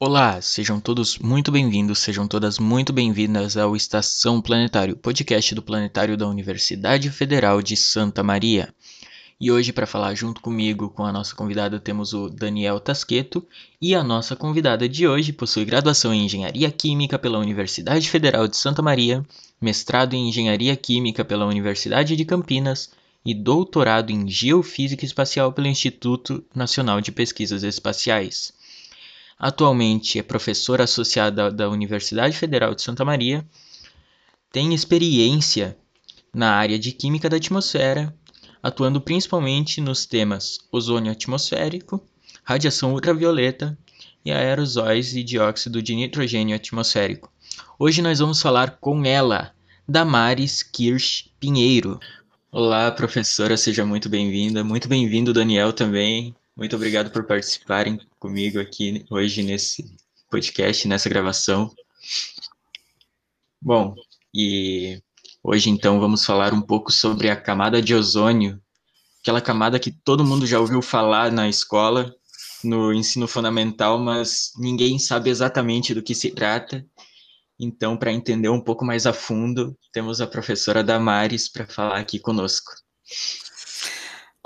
Olá, sejam todos muito bem-vindos, sejam todas muito bem-vindas ao Estação Planetário, podcast do Planetário da Universidade Federal de Santa Maria. E hoje, para falar junto comigo, com a nossa convidada, temos o Daniel Tasqueto. E a nossa convidada de hoje possui graduação em Engenharia Química pela Universidade Federal de Santa Maria, mestrado em Engenharia Química pela Universidade de Campinas e doutorado em Geofísica Espacial pelo Instituto Nacional de Pesquisas Espaciais. Atualmente é professora associada da Universidade Federal de Santa Maria, tem experiência na área de Química da Atmosfera, atuando principalmente nos temas ozônio atmosférico, radiação ultravioleta e aerosóis e dióxido de nitrogênio atmosférico. Hoje nós vamos falar com ela, Damares Kirsch Pinheiro. Olá, professora, seja muito bem-vinda. Muito bem-vindo, Daniel, também. Muito obrigado por participarem comigo aqui hoje nesse podcast, nessa gravação. Bom, e hoje então vamos falar um pouco sobre a camada de ozônio, aquela camada que todo mundo já ouviu falar na escola, no ensino fundamental, mas ninguém sabe exatamente do que se trata. Então, para entender um pouco mais a fundo, temos a professora Damares para falar aqui conosco.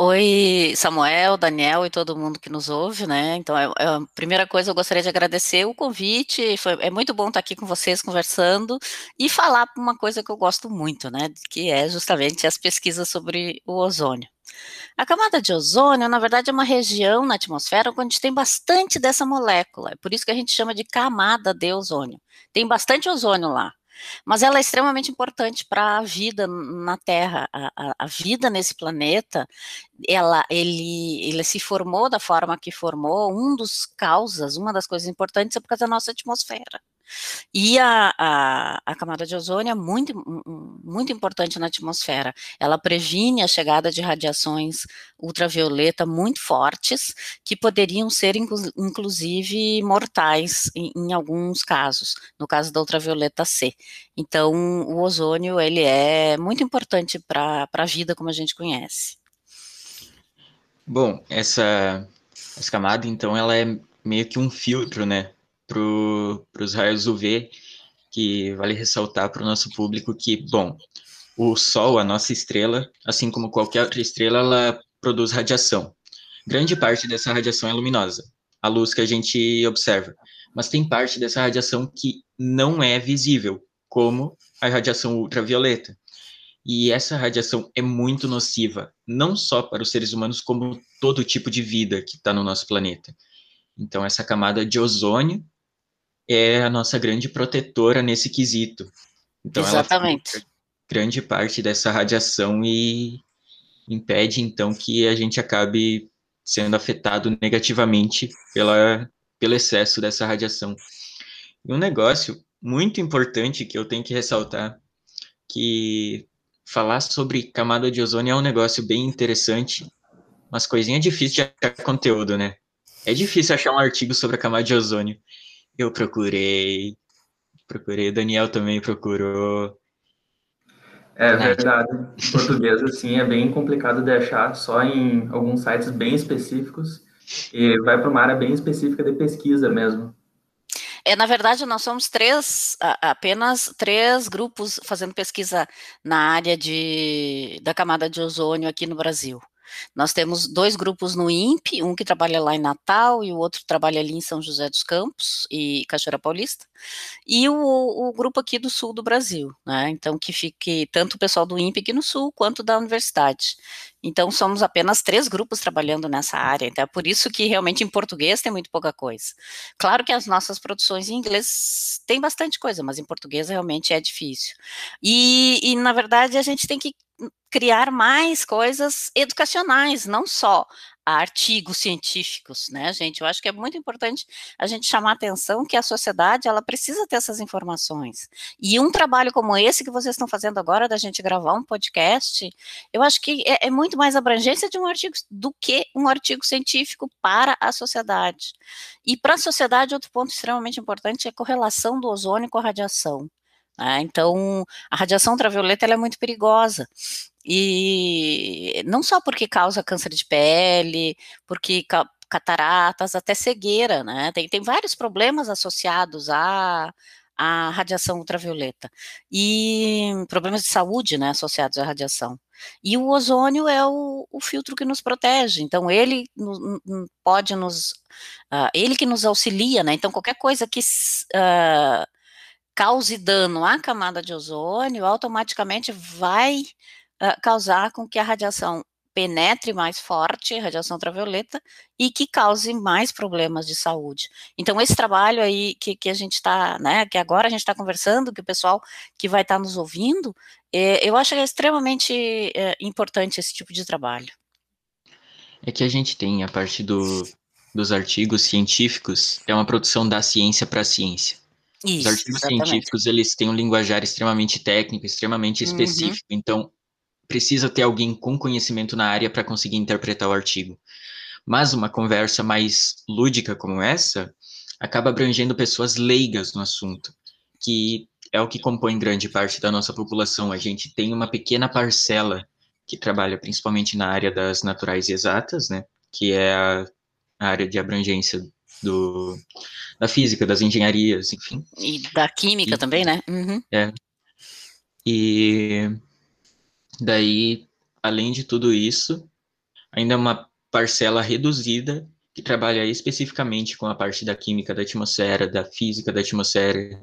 Oi, Samuel, Daniel e todo mundo que nos ouve, né? Então, é, é, a primeira coisa, eu gostaria de agradecer o convite. Foi, é muito bom estar aqui com vocês conversando e falar uma coisa que eu gosto muito, né? Que é justamente as pesquisas sobre o ozônio. A camada de ozônio, na verdade, é uma região na atmosfera onde tem bastante dessa molécula. É por isso que a gente chama de camada de ozônio. Tem bastante ozônio lá. Mas ela é extremamente importante para a vida na Terra. A, a, a, vida nesse planeta, ela, ele, ele se formou da forma que formou. Um dos causas, uma das coisas importantes é por causa da nossa atmosfera. E a, a, a, camada de ozônio é muito, muito importante na atmosfera. Ela previne a chegada de radiações ultravioleta muito fortes, que poderiam ser, inclusive, mortais em, em alguns casos, no caso da ultravioleta C. Então, o ozônio, ele é muito importante para a vida como a gente conhece. Bom, essa, essa camada, então, ela é meio que um filtro, né, para os raios UV, que vale ressaltar para o nosso público que, bom, o Sol, a nossa estrela, assim como qualquer outra estrela, ela produz radiação. Grande parte dessa radiação é luminosa, a luz que a gente observa. Mas tem parte dessa radiação que não é visível, como a radiação ultravioleta. E essa radiação é muito nociva, não só para os seres humanos, como todo tipo de vida que está no nosso planeta. Então, essa camada de ozônio é a nossa grande protetora nesse quesito. Então, Exatamente. ela grande parte dessa radiação e impede, então, que a gente acabe sendo afetado negativamente pela, pelo excesso dessa radiação. E um negócio muito importante que eu tenho que ressaltar, que falar sobre camada de ozônio é um negócio bem interessante, mas coisinha difícil de achar conteúdo, né? É difícil achar um artigo sobre a camada de ozônio. Eu procurei. Procurei. Daniel também procurou. É verdade. Em português, assim, é bem complicado de achar só em alguns sites bem específicos e vai para uma área bem específica de pesquisa mesmo. É, na verdade, nós somos três, apenas três grupos fazendo pesquisa na área de, da camada de ozônio aqui no Brasil. Nós temos dois grupos no INPE, um que trabalha lá em Natal e o outro trabalha ali em São José dos Campos e Cachoeira Paulista, e o, o grupo aqui do sul do Brasil, né? Então, que fique tanto o pessoal do INPE aqui no sul quanto da universidade. Então, somos apenas três grupos trabalhando nessa área, então é por isso que realmente em português tem muito pouca coisa. Claro que as nossas produções em inglês tem bastante coisa, mas em português realmente é difícil. E, e na verdade, a gente tem que criar mais coisas educacionais, não só artigos científicos, né, gente? Eu acho que é muito importante a gente chamar a atenção que a sociedade, ela precisa ter essas informações. E um trabalho como esse que vocês estão fazendo agora, da gente gravar um podcast, eu acho que é, é muito mais abrangência de um artigo do que um artigo científico para a sociedade. E para a sociedade, outro ponto extremamente importante é a correlação do ozônio com a radiação. Né? Então, a radiação ultravioleta é muito perigosa. E não só porque causa câncer de pele, porque cataratas, até cegueira, né? Tem, tem vários problemas associados a a radiação ultravioleta e problemas de saúde, né, associados à radiação. E o ozônio é o, o filtro que nos protege, então ele no, pode nos, uh, ele que nos auxilia, né, então qualquer coisa que uh, cause dano à camada de ozônio, automaticamente vai uh, causar com que a radiação penetre mais forte, radiação ultravioleta, e que cause mais problemas de saúde. Então, esse trabalho aí que, que a gente está, né, que agora a gente está conversando, que o pessoal que vai estar tá nos ouvindo, é, eu acho que é extremamente é, importante esse tipo de trabalho. É que a gente tem, a partir do, dos artigos científicos, é uma produção da ciência para a ciência. Isso, Os artigos exatamente. científicos, eles têm um linguajar extremamente técnico, extremamente uhum. específico, uhum. então precisa ter alguém com conhecimento na área para conseguir interpretar o artigo. Mas uma conversa mais lúdica como essa acaba abrangendo pessoas leigas no assunto, que é o que compõe grande parte da nossa população. A gente tem uma pequena parcela que trabalha principalmente na área das naturais e exatas, né, que é a, a área de abrangência do, da física, das engenharias, enfim. E da química e, também, né? Uhum. É. E Daí, além de tudo isso, ainda é uma parcela reduzida que trabalha especificamente com a parte da química da atmosfera, da física da atmosfera,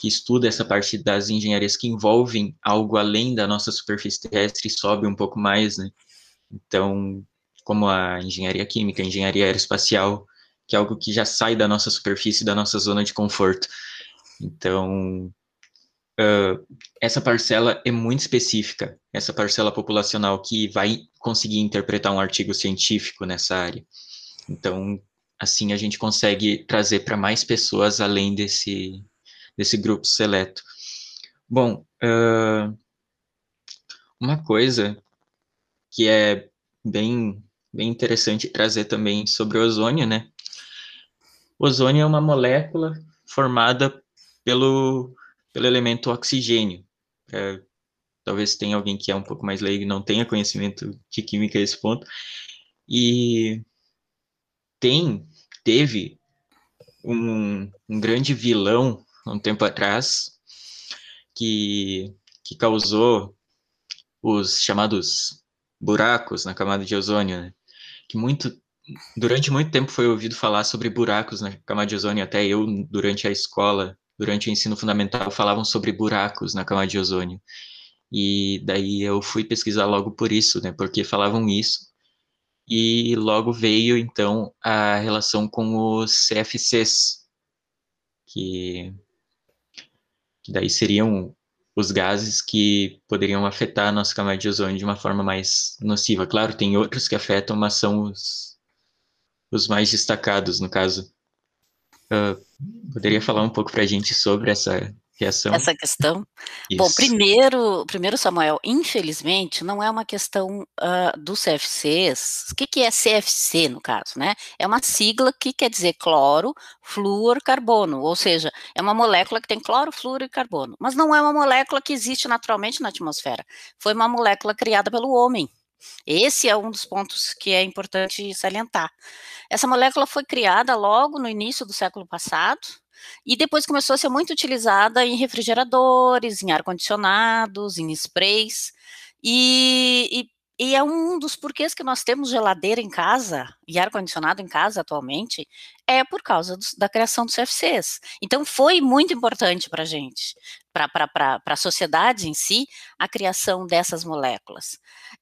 que estuda essa parte das engenharias que envolvem algo além da nossa superfície terrestre e sobe um pouco mais, né? Então, como a engenharia química, a engenharia aeroespacial, que é algo que já sai da nossa superfície, da nossa zona de conforto. Então, uh, essa parcela é muito específica, essa parcela populacional que vai conseguir interpretar um artigo científico nessa área. Então, assim a gente consegue trazer para mais pessoas além desse, desse grupo seleto. Bom, uh, uma coisa que é bem, bem interessante trazer também sobre o ozônio, né? Ozônio é uma molécula formada pelo pelo elemento oxigênio. É, talvez tenha alguém que é um pouco mais leigo e não tenha conhecimento de química a esse ponto. E tem, teve um, um grande vilão um tempo atrás que, que causou os chamados buracos na camada de ozônio, né? que muito durante muito tempo foi ouvido falar sobre buracos na camada de ozônio, até eu durante a escola durante o ensino fundamental falavam sobre buracos na camada de ozônio. E daí eu fui pesquisar logo por isso, né? Porque falavam isso. E logo veio então a relação com os CFCs, que, que daí seriam os gases que poderiam afetar a nossa camada de ozônio de uma forma mais nociva. Claro, tem outros que afetam, mas são os, os mais destacados, no caso. Uh, poderia falar um pouco para a gente sobre essa reação? Essa questão? Isso. Bom, primeiro, primeiro, Samuel, infelizmente, não é uma questão uh, do CFCs. O que, que é CFC, no caso, né? É uma sigla que quer dizer cloro, flúor, carbono, ou seja, é uma molécula que tem cloro, flúor e carbono. Mas não é uma molécula que existe naturalmente na atmosfera. Foi uma molécula criada pelo homem. Esse é um dos pontos que é importante salientar. Essa molécula foi criada logo no início do século passado e depois começou a ser muito utilizada em refrigeradores, em ar-condicionados, em sprays. E, e, e, é um dos porquês que nós temos geladeira em casa e ar-condicionado em casa atualmente, é por causa do, da criação dos CFCs. Então, foi muito importante para a gente, para a sociedade em si, a criação dessas moléculas.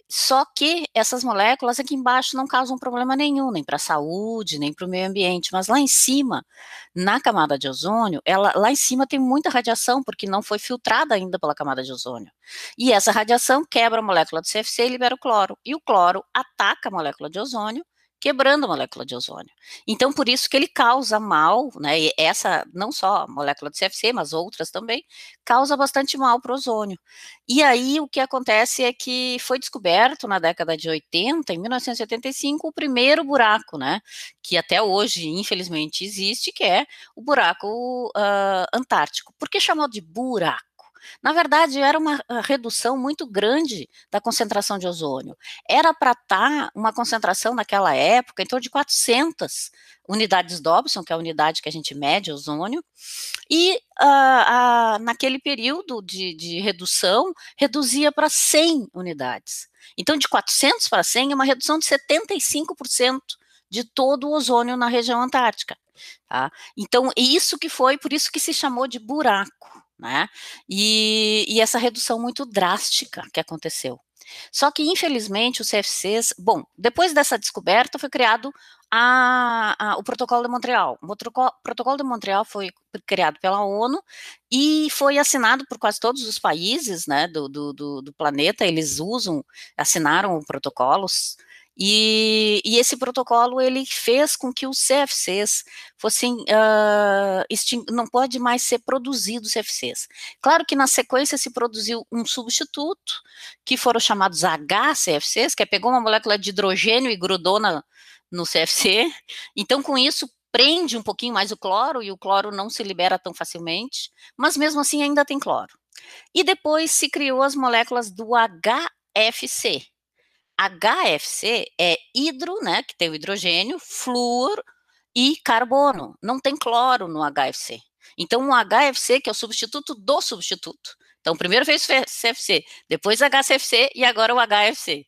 Só que essas moléculas aqui embaixo não causam problema nenhum, nem para a saúde, nem para o meio ambiente, mas lá em cima, na camada de ozônio, ela, lá em cima tem muita radiação, porque não foi filtrada ainda pela camada de ozônio. E essa radiação quebra a molécula do CFC e libera o cloro. E o cloro ataca a molécula de ozônio quebrando a molécula de ozônio. Então, por isso que ele causa mal, né? E essa, não só a molécula de CFC, mas outras também, causa bastante mal para o ozônio. E aí o que acontece é que foi descoberto na década de 80, em 1985, o primeiro buraco, né? Que até hoje, infelizmente, existe, que é o buraco uh, antártico. Por que chamou de buraco? Na verdade, era uma ah, redução muito grande da concentração de ozônio. Era para estar tá uma concentração naquela época em torno de 400 unidades Dobson, que é a unidade que a gente mede ozônio, e uh, naquele período de, de redução, reduzia para 100 unidades. Então, de 400 para 100 é uma redução de 75% de todo o ozônio na região antártica. Tá? Então, isso que foi, por isso que se chamou de buraco, né? E, e essa redução muito drástica que aconteceu. Só que, infelizmente, os CFCs, bom, depois dessa descoberta foi criado a, a, o Protocolo de Montreal. O protocolo, de Montreal foi criado pela ONU e foi assinado por quase todos os países né, do, do, do, do planeta, eles usam, assinaram protocolos, e, e, esse protocolo ele fez com que os CFCs fossem uh, não pode mais ser produzido CFCs. Claro que na sequência se produziu um substituto que foram chamados HCFCs, que é pegou uma molécula de hidrogênio e grudou na, no CFC. Então com isso prende um pouquinho mais o cloro e o cloro não se libera tão facilmente, mas mesmo assim ainda tem cloro. E depois se criou as moléculas do HFC, HFC é hidro, né, que tem o hidrogênio, flúor e carbono. Não tem cloro no HFC. Então, o HFC, que é o substituto do substituto. Então, primeiro fez CFC, depois HCFC e agora o HFC.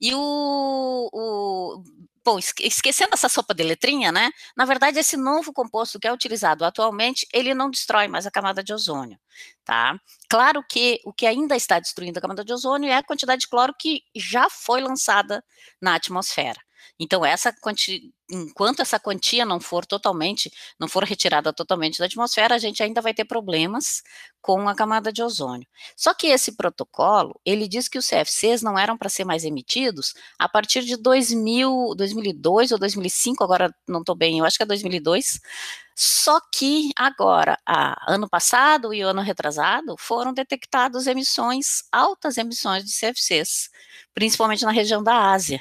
E o, o Bom, esquecendo essa sopa de letrinha, né? Na verdade, esse novo composto que é utilizado atualmente, ele não destrói mais a camada de ozônio, tá? Claro que o que ainda está destruindo a camada de ozônio é a quantidade de cloro que já foi lançada na atmosfera. Então, essa quanti... enquanto essa quantia não for totalmente, não for retirada totalmente da atmosfera, a gente ainda vai ter problemas com a camada de ozônio. Só que esse protocolo, ele diz que os CFCs não eram para ser mais emitidos a partir de 2000, 2002 ou 2005, agora não estou bem, eu acho que é 2002. Só que agora, a, ano passado e ano retrasado, foram detectadas emissões, altas emissões de CFCs, principalmente na região da Ásia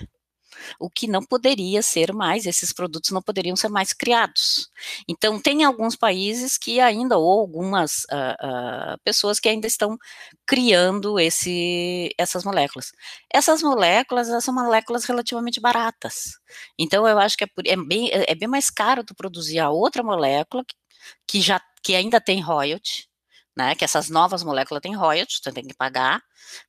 o que não poderia ser mais, esses produtos não poderiam ser mais criados. Então, tem alguns países que ainda, ou algumas uh, uh, pessoas que ainda estão criando esse, essas moléculas. Essas moléculas, são moléculas relativamente baratas. Então, eu acho que é, é, bem, é bem mais caro tu produzir a outra molécula, que, que já que ainda tem royalty, né, que essas novas moléculas têm royalties, você tem que pagar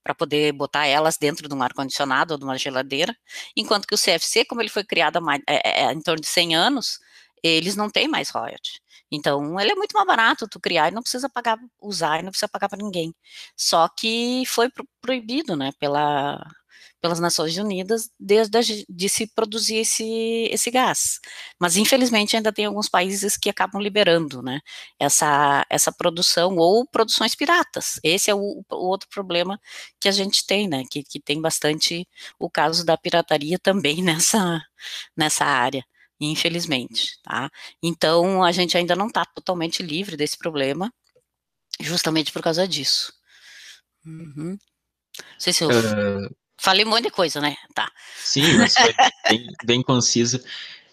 para poder botar elas dentro de um ar-condicionado ou de uma geladeira, enquanto que o CFC, como ele foi criado há mais, é, é, em torno de 100 anos, eles não têm mais royalties. Então, ele é muito mais barato tu criar e não precisa pagar, usar e não precisa pagar para ninguém. Só que foi proibido, né, pela, pelas Nações Unidas desde a, de se produzir esse, esse gás. Mas infelizmente ainda tem alguns países que acabam liberando, né, essa, essa produção ou produções piratas. Esse é o, o outro problema que a gente tem, né, que, que tem bastante o caso da pirataria também nessa, nessa área infelizmente, tá? Então a gente ainda não está totalmente livre desse problema, justamente por causa disso. Uhum. Não sei se eu uh, Falei um monte de coisa, né? Tá. Sim, mas foi bem, bem conciso.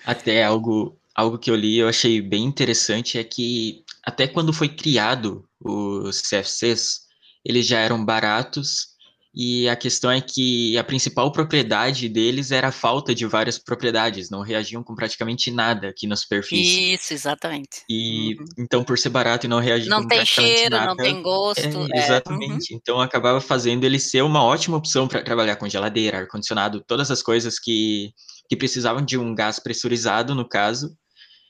Até algo, algo que eu li eu achei bem interessante é que até quando foi criado os CFCs, eles já eram baratos e a questão é que a principal propriedade deles era a falta de várias propriedades, não reagiam com praticamente nada aqui na superfície. Isso, exatamente. E uhum. então, por ser barato e não reagir não com tem cheiro, nada, não tem gosto. É, exatamente. É, uhum. Então acabava fazendo ele ser uma ótima opção para trabalhar com geladeira, ar-condicionado, todas as coisas que, que precisavam de um gás pressurizado, no caso,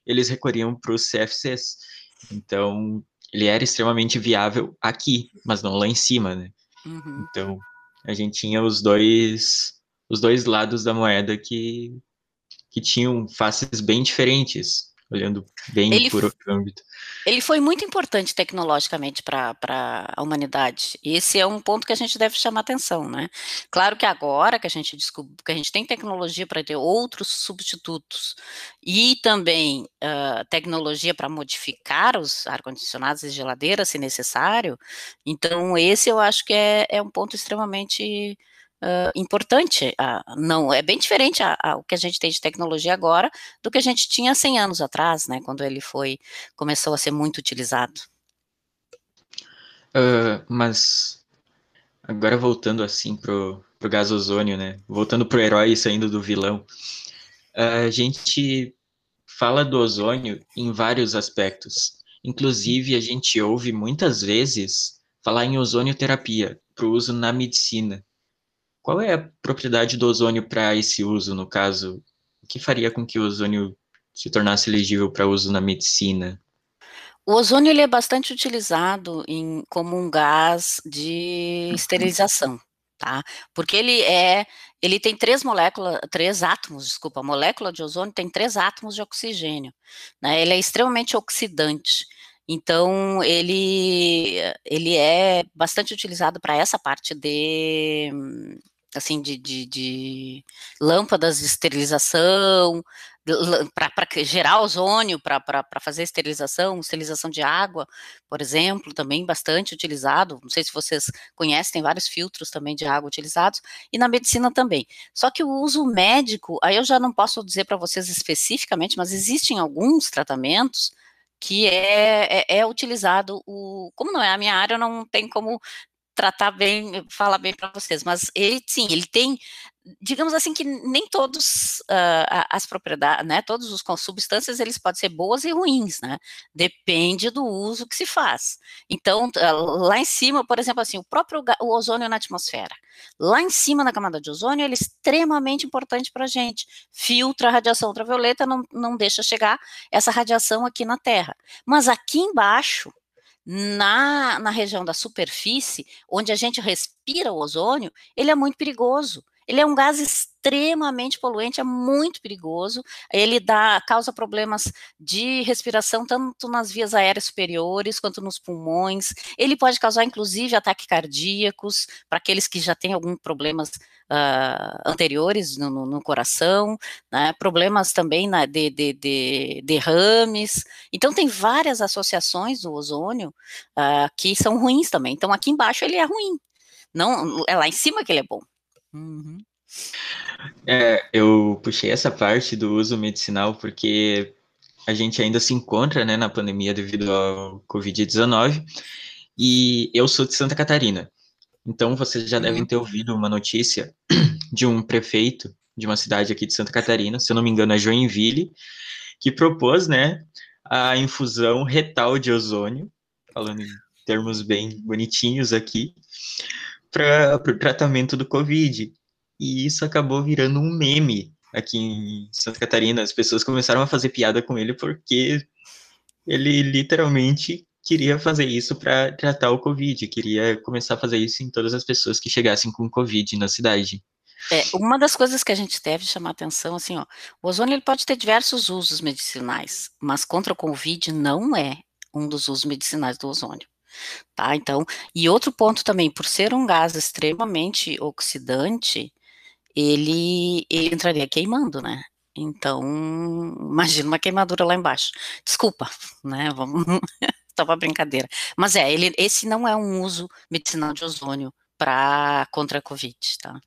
eles recorriam para os CFCs. Então, ele era extremamente viável aqui, mas não lá em cima, né? Uhum. Então, a gente tinha os dois os dois lados da moeda que que tinham faces bem diferentes, olhando bem ele, por outro âmbito. Ele foi muito importante tecnologicamente para a humanidade. Esse é um ponto que a gente deve chamar atenção, né? Claro que agora que a gente descobre, que a gente tem tecnologia para ter outros substitutos e também uh, tecnologia para modificar os ar-condicionados e geladeiras, se necessário, então esse eu acho que é, é um ponto extremamente uh, importante. Uh, não é bem diferente a, a, o que a gente tem de tecnologia agora do que a gente tinha 100 anos atrás, né, quando ele foi começou a ser muito utilizado. Uh, mas agora voltando assim pro, pro gás ozônio, né? Voltando pro herói e saindo do vilão. A gente fala do ozônio em vários aspectos. Inclusive, a gente ouve muitas vezes falar em ozonioterapia para uso na medicina. Qual é a propriedade do ozônio para esse uso, no caso? O que faria com que o ozônio se tornasse elegível para uso na medicina? O ozônio ele é bastante utilizado em, como um gás de esterilização, tá? Porque ele é, ele tem três moléculas, três átomos, desculpa, a molécula de ozônio tem três átomos de oxigênio, né? Ele é extremamente oxidante. Então, ele, ele é bastante utilizado para essa parte de, assim, de, de, de lâmpadas de esterilização, para gerar ozônio, para fazer esterilização, esterilização de água, por exemplo, também bastante utilizado. Não sei se vocês conhecem, tem vários filtros também de água utilizados, e na medicina também. Só que o uso médico, aí eu já não posso dizer para vocês especificamente, mas existem alguns tratamentos que é, é, é, utilizado o. Como não é a minha área, não tem como tratar bem, falar bem para vocês, mas ele sim, ele tem, digamos assim que nem todos uh, as propriedades, né, todos os substâncias eles podem ser boas e ruins, né, depende do uso que se faz. Então, lá em cima, por exemplo, assim, o próprio o ozônio na atmosfera, lá em cima na camada de ozônio, ele é extremamente importante para a gente, filtra a radiação ultravioleta, não, não deixa chegar essa radiação aqui na Terra, mas aqui embaixo, na, na região da superfície, onde a gente respira o ozônio, ele é muito perigoso. Ele é um gás extremamente poluente, é muito perigoso. Ele dá, causa problemas de respiração tanto nas vias aéreas superiores quanto nos pulmões. Ele pode causar, inclusive, ataques cardíacos para aqueles que já têm alguns problemas uh, anteriores no, no, no coração, né? problemas também na, de, de, de, derrames. Então, tem várias associações do ozônio uh, que são ruins também. Então, aqui embaixo ele é ruim. Não, é lá em cima que ele é bom. Uhum. É, eu puxei essa parte do uso medicinal porque a gente ainda se encontra né, na pandemia devido ao Covid-19 e eu sou de Santa Catarina. Então vocês já devem ter ouvido uma notícia de um prefeito de uma cidade aqui de Santa Catarina, se eu não me engano é Joinville, que propôs né, a infusão retal de ozônio, falando em termos bem bonitinhos aqui, para o tratamento do Covid. E isso acabou virando um meme aqui em Santa Catarina. As pessoas começaram a fazer piada com ele porque ele literalmente queria fazer isso para tratar o Covid, queria começar a fazer isso em todas as pessoas que chegassem com Covid na cidade. É, uma das coisas que a gente deve chamar atenção, assim, ó, o ozônio ele pode ter diversos usos medicinais, mas contra o Covid não é um dos usos medicinais do ozônio tá? Então, e outro ponto também, por ser um gás extremamente oxidante, ele, ele entraria queimando, né? Então, imagina uma queimadura lá embaixo. Desculpa, né? Vamos só uma brincadeira. Mas é, ele, esse não é um uso medicinal de ozônio para contra a Covid, tá?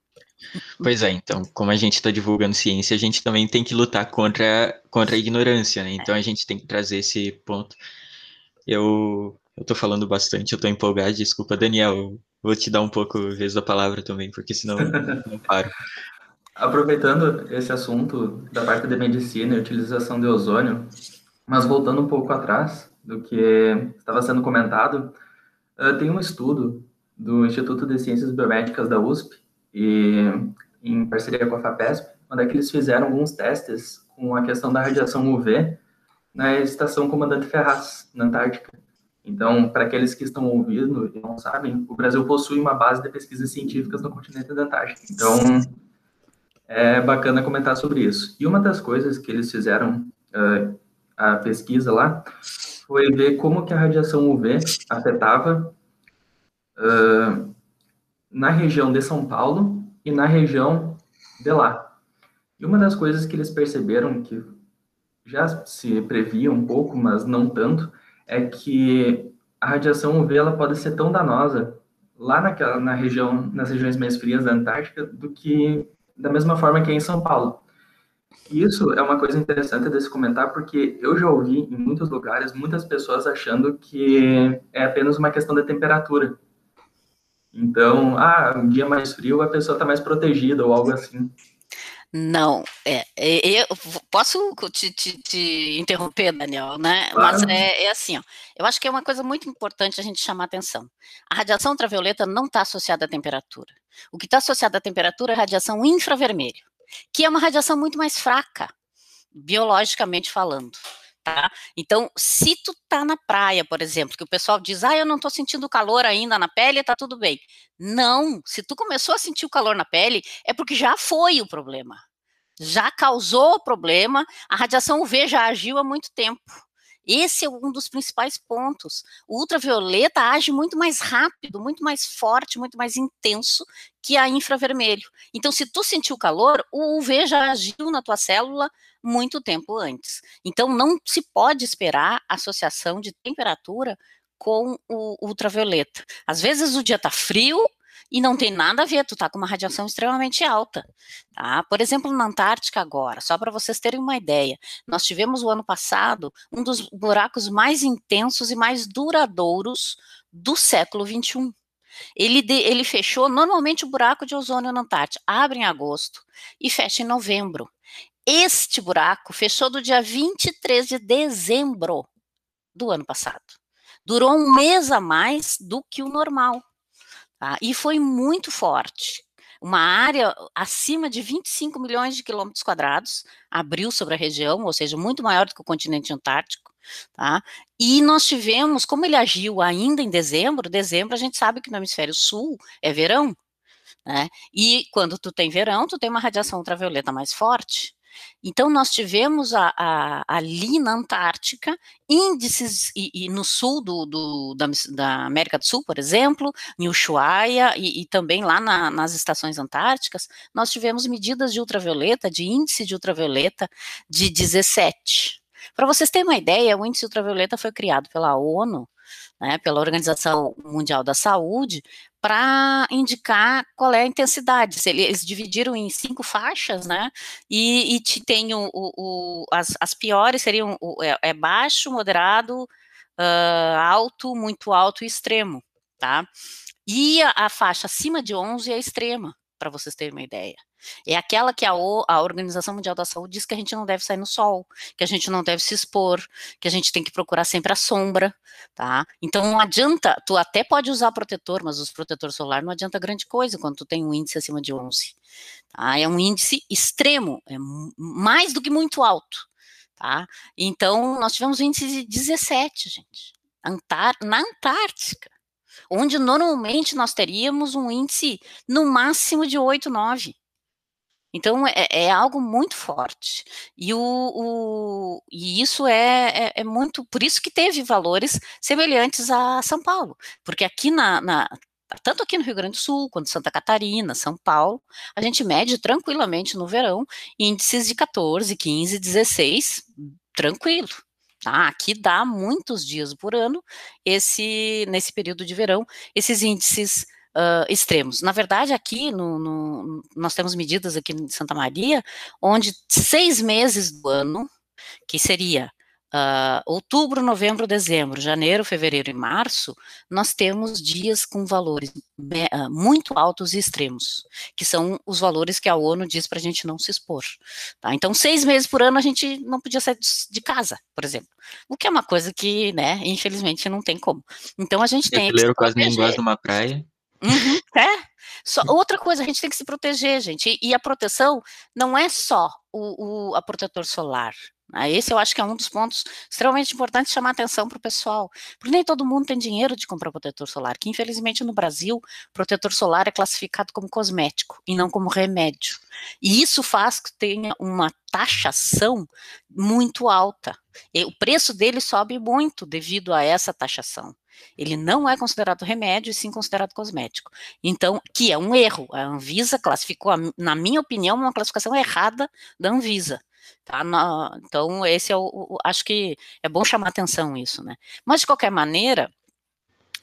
Pois é, então, como a gente está divulgando ciência, a gente também tem que lutar contra, contra a ignorância, né? Então a gente tem que trazer esse ponto. Eu eu tô falando bastante, eu tô empolgado, desculpa, Daniel. Vou te dar um pouco vez da palavra também, porque senão não paro. Aproveitando esse assunto da parte da medicina e utilização de ozônio, mas voltando um pouco atrás do que estava sendo comentado, uh, tem um estudo do Instituto de Ciências Biomédicas da USP, e em parceria com a FAPESP, onde é que eles fizeram alguns testes com a questão da radiação UV na estação Comandante Ferraz, na Antártica. Então, para aqueles que estão ouvindo e não sabem, o Brasil possui uma base de pesquisas científicas no continente da Antártica. Então, é bacana comentar sobre isso. E uma das coisas que eles fizeram, uh, a pesquisa lá, foi ver como que a radiação UV afetava uh, na região de São Paulo e na região de lá. E uma das coisas que eles perceberam que já se previa um pouco, mas não tanto, é que a radiação UV ela pode ser tão danosa lá naquela, na região, nas regiões mais frias da Antártica, do que da mesma forma que é em São Paulo. Isso é uma coisa interessante desse comentar, porque eu já ouvi em muitos lugares muitas pessoas achando que é apenas uma questão de temperatura. Então, ah, um dia mais frio, a pessoa está mais protegida ou algo assim. Não, é, é, eu posso te, te, te, interromper, Daniel, né? Mas é, é, assim, ó, eu acho que é uma coisa muito importante a gente chamar a atenção. A radiação ultravioleta não está associada à temperatura. O que está associado à temperatura é a radiação infravermelho, que é uma radiação muito mais fraca, biologicamente falando. Tá? Então, se tu tá na praia, por exemplo, que o pessoal diz, ah, eu não tô sentindo calor ainda na pele, tá tudo bem. Não, se tu começou a sentir o calor na pele, é porque já foi o problema. Já causou o problema, a radiação UV já agiu há muito tempo. Esse é um dos principais pontos. O ultravioleta age muito mais rápido, muito mais forte, muito mais intenso que a infravermelho. Então, se tu sentiu calor, o UV já agiu na tua célula muito tempo antes. Então, não se pode esperar associação de temperatura com o ultravioleta. Às vezes o dia está frio, e não tem nada a ver, tu tá com uma radiação extremamente alta, tá? Por exemplo, na Antártica agora, só para vocês terem uma ideia, nós tivemos o ano passado um dos buracos mais intensos e mais duradouros do século 21. Ele, de, ele fechou, normalmente o buraco de ozônio na Antártica abre em agosto e fecha em novembro. Este buraco fechou do dia 23 de dezembro do ano passado. Durou um mês a mais do que o normal. Tá? E foi muito forte. Uma área acima de 25 milhões de quilômetros quadrados abriu sobre a região, ou seja, muito maior do que o continente antártico. Tá? E nós tivemos, como ele agiu ainda em dezembro, dezembro a gente sabe que no hemisfério sul é verão, né? E quando tu tem verão, tu tem uma radiação ultravioleta mais forte. Então, nós tivemos a, a, ali na Antártica índices, e, e no sul do, do da, da, América do Sul, por exemplo, em Ushuaia e, e também lá na, nas estações antárticas, nós tivemos medidas de ultravioleta, de índice de ultravioleta de 17. Para vocês terem uma ideia, o índice ultravioleta foi criado pela ONU, né, pela Organização Mundial da Saúde, para indicar qual é a intensidade. Eles dividiram em cinco faixas, né? E, e tem o, o, as, as, piores seriam o, é, é, baixo, moderado, uh, alto, muito alto e extremo, tá? E a, a faixa acima de 11 é extrema, para vocês terem uma ideia. É aquela que a, o, a, Organização Mundial da Saúde diz que a gente não deve sair no sol, que a gente não deve se expor, que a gente tem que procurar sempre a sombra, tá? Então não adianta, tu até pode usar protetor, mas os protetor solar não adianta grande coisa quando tu tem um índice acima de 11. Tá? É um índice extremo, é mais do que muito alto, tá? Então nós tivemos um índice de 17, gente, Antar na Antártica onde normalmente nós teríamos um índice no máximo de 8, 9. Então é, é, algo muito forte. E, o, o e isso é, é, é, muito. Por isso que teve valores semelhantes a São Paulo. Porque aqui na, na. tanto aqui no Rio Grande do Sul, quanto Santa Catarina, São Paulo, a gente mede tranquilamente no verão índices de 14, 15, 16, tranquilo. Tá? Aqui dá muitos dias por ano, esse nesse período de verão, esses índices uh, extremos. Na verdade, aqui no, no, nós temos medidas aqui em Santa Maria, onde seis meses do ano, que seria uh, outubro, novembro, dezembro, janeiro, fevereiro e março, nós temos dias com valores muito altos e extremos, que são os valores que a ONU diz para a gente não se expor. Tá? Então, seis meses por ano a gente não podia sair de casa, por exemplo. O que é uma coisa que, né, infelizmente não tem como. Então a gente tem. Brasileiro quase nem gosta de uma praia. Uhum, é. Só, outra coisa, a gente tem que se proteger, gente. E, e a proteção não é só o, o a protetor solar. Né? Esse eu acho que é um dos pontos extremamente importantes chamar atenção para o pessoal. Porque nem todo mundo tem dinheiro de comprar protetor solar. Que infelizmente no Brasil, protetor solar é classificado como cosmético e não como remédio. E isso faz que tenha uma taxação muito alta. E o preço dele sobe muito devido a essa taxação. Ele não é considerado remédio, e sim considerado cosmético. Então, que é um erro. A Anvisa classificou, na minha opinião, uma classificação errada da Anvisa. Tá? então, esse é o, o, Acho que é bom chamar atenção isso, né? Mas, de qualquer maneira,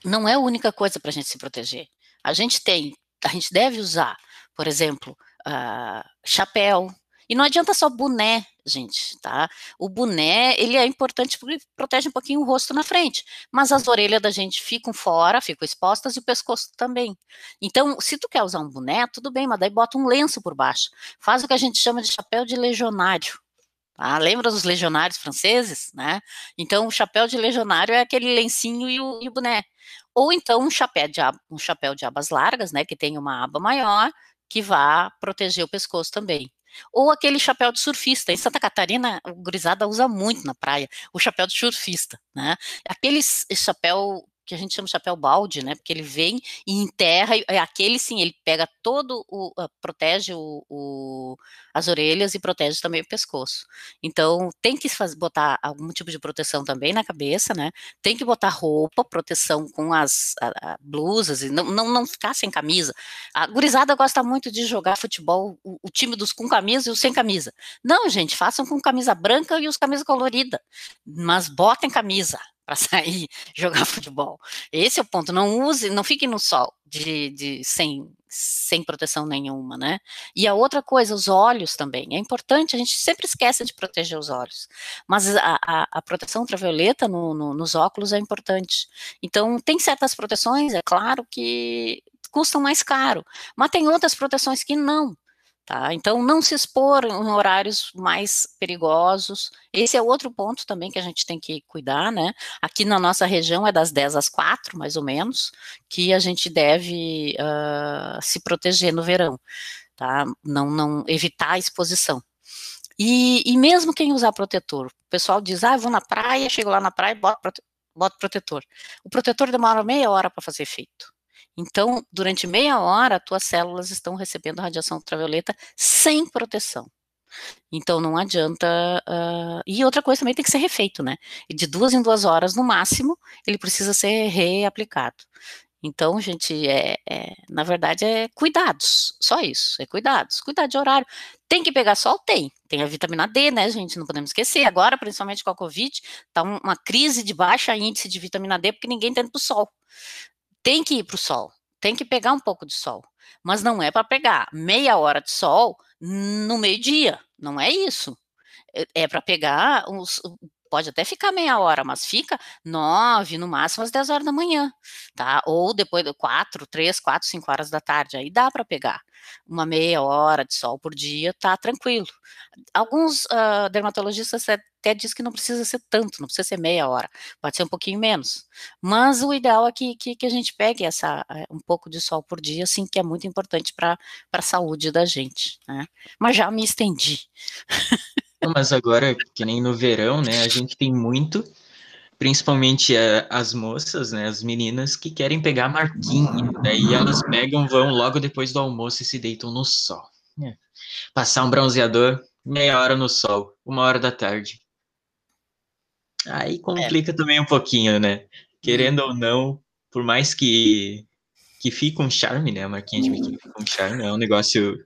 não é a única coisa para a gente se proteger. A gente tem, a gente deve usar, por exemplo, uh, chapéu, E não adianta só boné, gente, tá? O boné, ele é importante porque protege um pouquinho o rosto na frente, mas as orelhas da gente ficam fora, ficam expostas e o pescoço também. Então, se tu quer usar um boné, tudo bem, mas daí bota um lenço por baixo. Faz o que a gente chama de chapéu de legionário. Tá? Lembra dos legionários franceses, né? Então, o chapéu de legionário é aquele lencinho e o, e o boné. Ou então um chapéu, de, um chapéu de abas largas, né? Que tem uma aba maior, que vá proteger o pescoço também. Ou aquele chapéu de surfista. Em Santa Catarina, o gurizada usa muito na praia, o chapéu de surfista, né? Aquele chapéu que a gente chama de chapéu balde, né? Porque ele vem e enterra, e é aquele sim, ele pega todo o, uh, protege o, o, as orelhas e protege também o pescoço. Então, tem que faz, botar algum tipo de proteção também na cabeça, né? Tem que botar roupa, proteção com as a, a, blusas, e não, não, não ficar sem camisa. A gurizada gosta muito de jogar futebol, o, o time dos com camisa e os sem camisa. Não, gente, façam com camisa branca e os camisa colorida, mas botem camisa, para sair jogar futebol. Esse é o ponto. Não use, não fique no sol de, de, sem, sem proteção nenhuma, né? E a outra coisa, os olhos também. É importante, a gente sempre esquece de proteger os olhos, mas a, a, a proteção ultravioleta no, no, nos óculos é importante. Então, tem certas proteções, é claro que custam mais caro, mas tem outras proteções que não. Tá? Então, não se expor em horários mais perigosos. Esse é outro ponto também que a gente tem que cuidar, né? Aqui na nossa região é das 10 às 4, mais ou menos, que a gente deve uh, se proteger no verão, tá? Não, não evitar a exposição. E, e, mesmo quem usar protetor, o pessoal diz, ah, vou na praia, chego lá na praia e boto, boto protetor. O protetor demora meia hora para fazer efeito. Então, durante meia hora, tuas células estão recebendo radiação ultravioleta sem proteção. Então não adianta. Uh, e outra coisa também tem que ser refeito, né? De duas em duas horas no máximo, ele precisa ser reaplicado. Então, gente, é, é, na verdade é cuidados, só isso, é cuidados, cuidado de horário. Tem que pegar sol? Tem. Tem a vitamina D, né, gente? Não podemos esquecer. Agora, principalmente com a Covid, tá uma crise de baixa índice de vitamina D, porque ninguém tá indo pro sol tem que ir para o sol, tem que pegar um pouco de sol, mas não é para pegar meia hora de sol no meio-dia, não é isso. É, é para pegar uns, pode até ficar meia hora, mas fica nove, no máximo às dez horas da manhã, tá? Ou depois de quatro, três, quatro, cinco horas da tarde, aí dá para pegar. Uma meia hora de sol por dia, tá tranquilo. Alguns uh, dermatologistas até diz que não precisa ser tanto, não precisa ser meia hora, pode ser um pouquinho menos. Mas o ideal é que, que, que a gente pegue essa, eh, um pouco de sol por dia, assim, que é muito importante para a saúde da gente, né? Mas já me estendi. Mas agora, que nem no verão, né, a gente tem muito, principalmente a, as moças, né, as meninas que querem pegar marquinha, daí elas pegam, vão logo depois do almoço e se deitam no sol. É. Passar um bronzeador, meia hora no sol, uma hora da tarde. Aí complica é. também um pouquinho, né? Querendo ou não, por mais que que fica um charme, né? A marquinha de biquíni fica um charme, é um negócio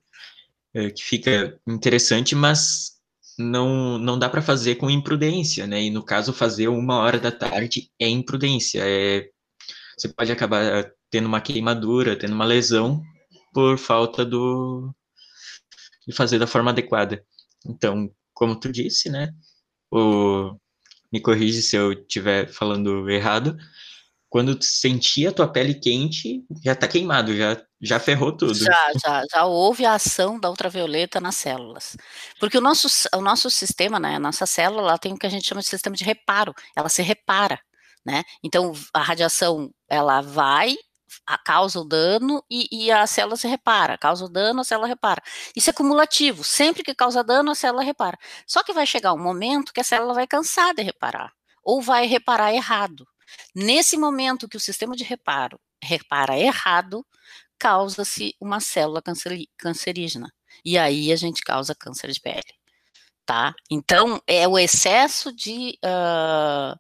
é, que fica interessante, mas não, não dá para fazer com imprudência, né? E no caso, fazer uma hora da tarde é imprudência. É, você pode acabar tendo uma queimadura, tendo uma lesão por falta do de fazer da forma adequada. Então, como tu disse, né? O, me corrige se eu estiver falando errado. Quando tu sentir a tua pele quente, já tá queimado, já já ferrou tudo. Já, já, já houve a ação da ultravioleta nas células. Porque o nosso, o nosso sistema, né, a nossa célula, tem o que a gente chama de sistema de reparo, ela se repara, né? Então, a radiação, ela vai, causa o dano e, e, a célula se repara, causa o dano, a célula repara. Isso é cumulativo, sempre que causa dano, a célula repara. Só que vai chegar um momento que a célula vai cansar de reparar, ou vai reparar errado. Nesse momento que o sistema de reparo repara errado, causa-se uma célula cancerígena. E aí a gente causa câncer de pele. Tá? Então, é o excesso de, uh,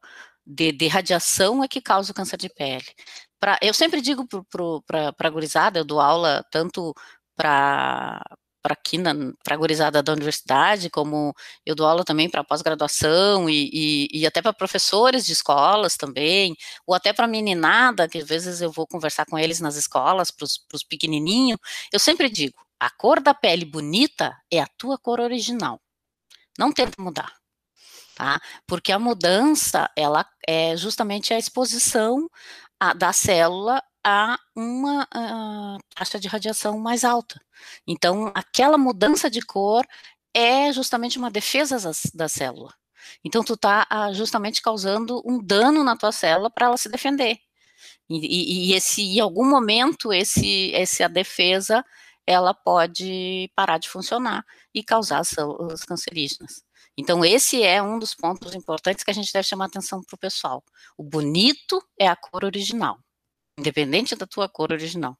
de, de, radiação é que causa o câncer de pele. Pra, eu sempre digo para a gurizada, eu dou aula tanto para para aqui para a gurizada da universidade, como eu dou aula também para pós-graduação e, e, e, até para professores de escolas também, ou até para meninada, que às vezes eu vou conversar com eles nas escolas, para os pequenininhos, eu sempre digo, a cor da pele bonita é a tua cor original. Não tenta mudar, tá? Porque a mudança, ela é justamente a exposição a, da célula a uma uh, taxa de radiação mais alta. Então, aquela mudança de cor é justamente uma defesa da, célula. Então, tu está uh, justamente causando um dano na tua célula para ela se defender. E, e, e, esse, em algum momento, esse, essa defesa ela pode parar de funcionar e causar células cancerígenas. Então, esse é um dos pontos importantes que a gente deve chamar atenção para o pessoal. O bonito é a cor original, independente da tua cor original.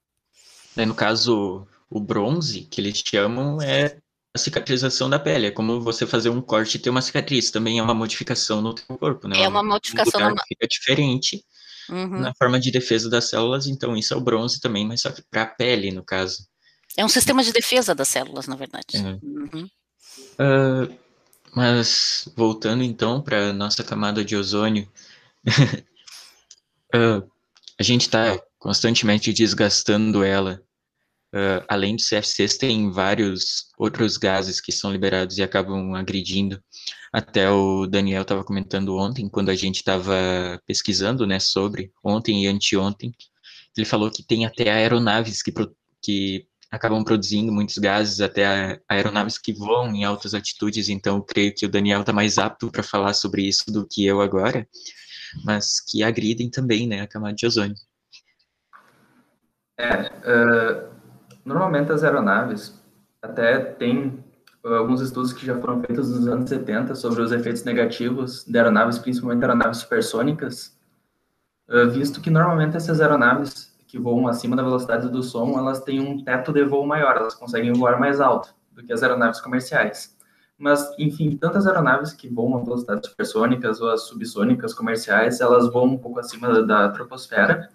no caso, o bronze, que eles chamam, é a cicatrização da pele. É como você fazer um corte e ter uma cicatriz. Também é uma modificação no teu corpo, né? É uma modificação. Um na... Fica diferente uhum. na forma de defesa das células. Então, isso é o bronze também, mas só que para a pele, no caso. É um sistema de defesa das células, na verdade. É. Uhum. Uh, mas voltando então para nossa camada de ozônio, uh, a gente está constantemente desgastando ela. Uh, além dos CFCs, tem vários outros gases que são liberados e acabam agredindo. Até o Daniel estava comentando ontem, quando a gente estava pesquisando né, sobre, ontem e anteontem, ele falou que tem até aeronaves que, que acabam produzindo muitos gases, até aeronaves que voam em altas altitudes, então creio que o Daniel está mais apto para falar sobre isso do que eu agora, mas que agridem também né, a camada de ozônio. É, uh, normalmente as aeronaves até tem alguns estudos que já foram feitos nos anos 70 sobre os efeitos negativos de aeronaves, principalmente aeronaves supersônicas, uh, visto que normalmente essas aeronaves que voam acima da velocidade do som, elas têm um teto de voo maior, elas conseguem voar mais alto do que as aeronaves comerciais. Mas, enfim, tantas aeronaves que voam a velocidades supersônicas ou as subsônicas comerciais, elas voam um pouco acima da, troposfera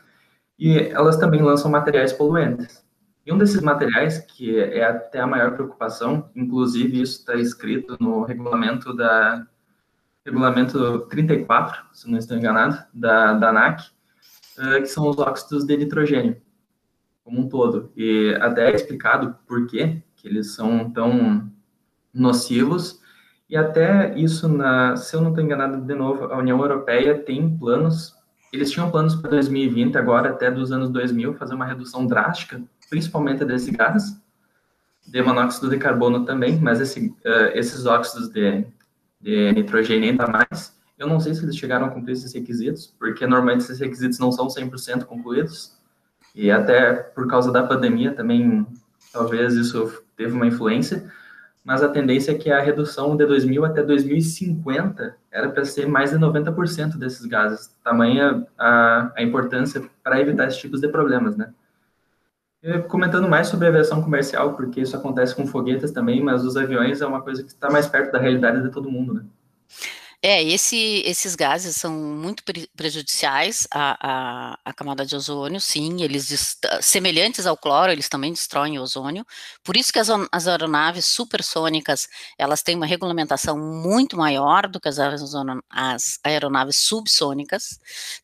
e elas também lançam materiais poluentes. E um desses materiais, que é até a maior preocupação, inclusive isso está escrito no regulamento da regulamento 34, se não estou enganado, da, da ANAC, uh, que são os óxidos de nitrogênio, como um todo. E até é explicado por quê que eles são tão nocivos. E até isso, na, se eu não estou enganado de novo, a União Europeia tem planos, eles tinham planos para 2020, agora até dos anos 2000, fazer uma redução drástica, principalmente desse gás, de monóxido de carbono também, mas esse, uh, esses óxidos de, de nitrogênio ainda mais. Eu não sei se eles chegaram a cumprir esses requisitos, porque normalmente esses requisitos não são 100% concluídos, e até por causa da pandemia também, talvez isso teve uma influência, mas a tendência é que a redução de 2000 até 2050 era para ser mais de 90% desses gases, tamanha a, a importância para evitar esses tipos de problemas, né? E comentando mais sobre a aviação comercial, porque isso acontece com foguetes também, mas os aviões é uma coisa que está mais perto da realidade de todo mundo, né? É, esse, esses gases são muito prejudiciais à, à, à, camada de ozônio, sim, eles, semelhantes ao cloro, eles também destroem o ozônio, por isso que as, as aeronaves supersônicas, elas têm uma regulamentação muito maior do que as, as aeronaves subsônicas,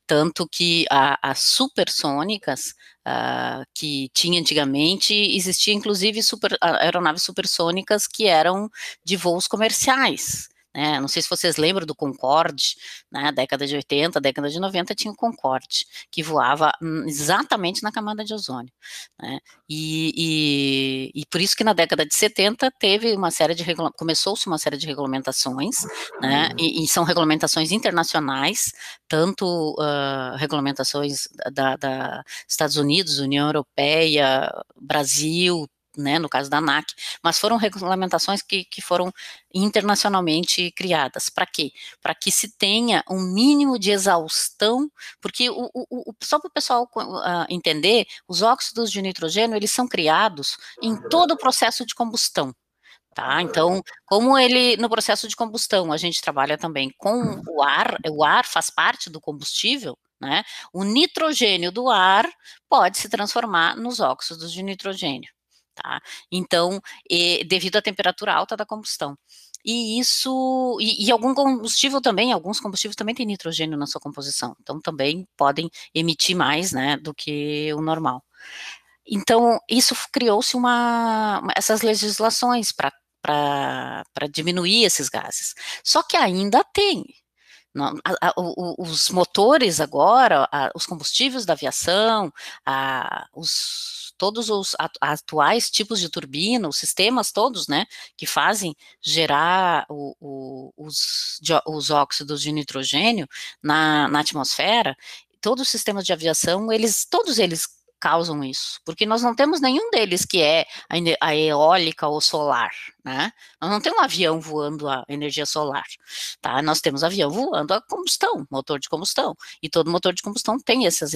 tanto que as supersônicas, Uh, que tinha antigamente, existia inclusive super, aeronaves supersônicas que eram de voos comerciais. Né? Não sei se vocês lembram do Concorde, né? década de 80, década de 90 tinha o Concorde, que voava hum, exatamente na camada de ozônio. Né? E, e, e, por isso que na década de 70 teve uma série de começou-se uma série de regulamentações, né? E, e, são regulamentações internacionais, tanto uh, regulamentações da, da Estados Unidos, União Europeia, Brasil, né, no caso da ANAC, mas foram regulamentações que, que foram internacionalmente criadas. Para quê? Para que se tenha um mínimo de exaustão, porque o, o, o só para o pessoal uh, entender, os óxidos de nitrogênio, eles são criados em todo o processo de combustão. Tá? Então, como ele no processo de combustão a gente trabalha também com o ar, o ar faz parte do combustível, né? O nitrogênio do ar pode se transformar nos óxidos de nitrogênio tá? Então, e, devido à temperatura alta da combustão. E isso, e, e, algum combustível também, alguns combustíveis também têm nitrogênio na sua composição, então também podem emitir mais, né, do que o normal. Então, isso criou-se uma, essas legislações para diminuir esses gases. Só que ainda tem, a, a, os motores agora, a, os combustíveis da aviação, os, todos os atuais tipos de turbina, os sistemas todos, né, que fazem gerar o, o, os, os, óxidos de nitrogênio na, na atmosfera, todos os sistemas de aviação, eles, todos eles causam isso, porque nós não temos nenhum deles que é a, eólica ou solar, né? Nós não temos um avião voando a energia solar, tá? Nós temos avião voando a combustão, motor de combustão, e todo motor de combustão tem essas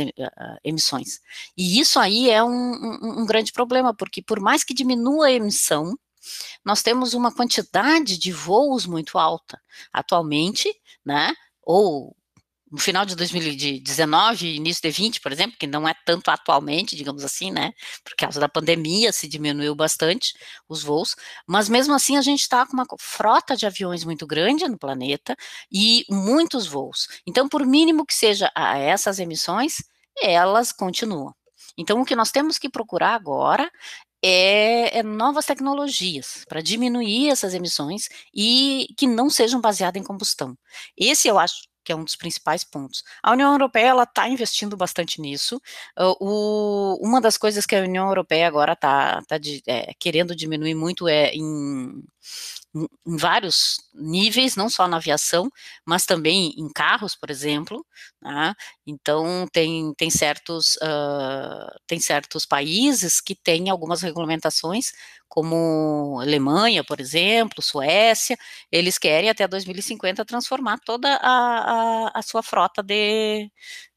emissões. E isso aí é um, um, um grande problema, porque por mais que diminua a emissão, nós temos uma quantidade de voos muito alta. Atualmente, né? Ou no final de 2019, início de 20, por exemplo, que não é tanto atualmente, digamos assim, né? Por causa da pandemia se diminuiu bastante os voos, mas mesmo assim a gente está com uma frota de aviões muito grande no planeta e muitos voos. Então, por mínimo que seja a essas emissões, elas continuam. Então, o que nós temos que procurar agora é, é, novas tecnologias para diminuir essas emissões e que não sejam baseadas em combustão. Esse eu acho que é um dos principais pontos. A União Europeia ela está investindo bastante nisso. Uh, o, uma das coisas que a União Europeia agora está tá, tá é, querendo diminuir muito é em em vários níveis, não só na aviação, mas também em carros, por exemplo. Né? Então tem, tem certos uh, tem certos países que têm algumas regulamentações, como Alemanha, por exemplo, Suécia, eles querem até 2050 transformar toda a, a, a sua frota de,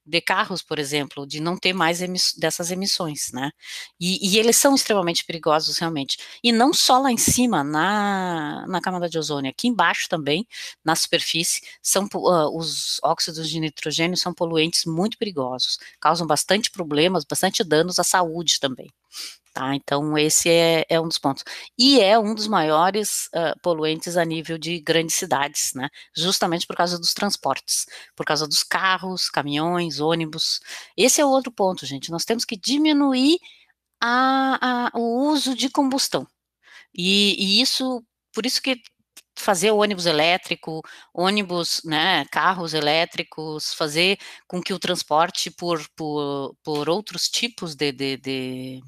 de carros, por exemplo, de não ter mais emiss dessas emissões, né? E, e, eles são extremamente perigosos, realmente. E não só lá em cima, na, na camada de ozônio, aqui embaixo também, na superfície, são uh, os óxidos de nitrogênio são poluentes muito perigosos, causam bastante problemas, bastante danos à saúde também. Tá? Então, esse é, é, um dos pontos. E é um dos maiores uh, poluentes a nível de grandes cidades, né? justamente por causa dos transportes, por causa dos carros, caminhões, ônibus. Esse é o outro ponto, gente. Nós temos que diminuir a, a, o uso de combustão. E, e isso, por isso que fazer ônibus elétrico, ônibus, né, carros elétricos, fazer com que o transporte por, por, por outros tipos de, de, de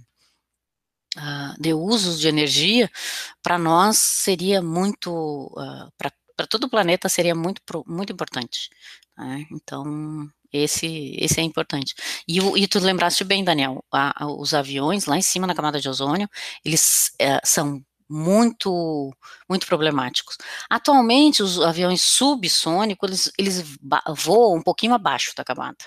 uh, de usos de energia, para nós seria muito, uh, para todo o planeta seria muito, muito importante. Né? Então, esse, esse é importante. E, e tu lembraste bem, Daniel, a, a, os aviões lá em cima na camada de ozônio, eles é, são muito muito problemáticos. Atualmente, os aviões subsônicos, eles, eles voam um pouquinho abaixo da camada.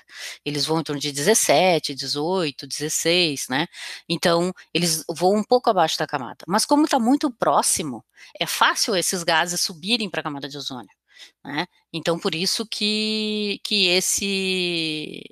Eles voam em torno de 17, 18, 16, né? Então, eles voam um pouco abaixo da camada. Mas como está muito próximo, é fácil esses gases subirem para a camada de ozônio. Né? Então, por isso que, que esse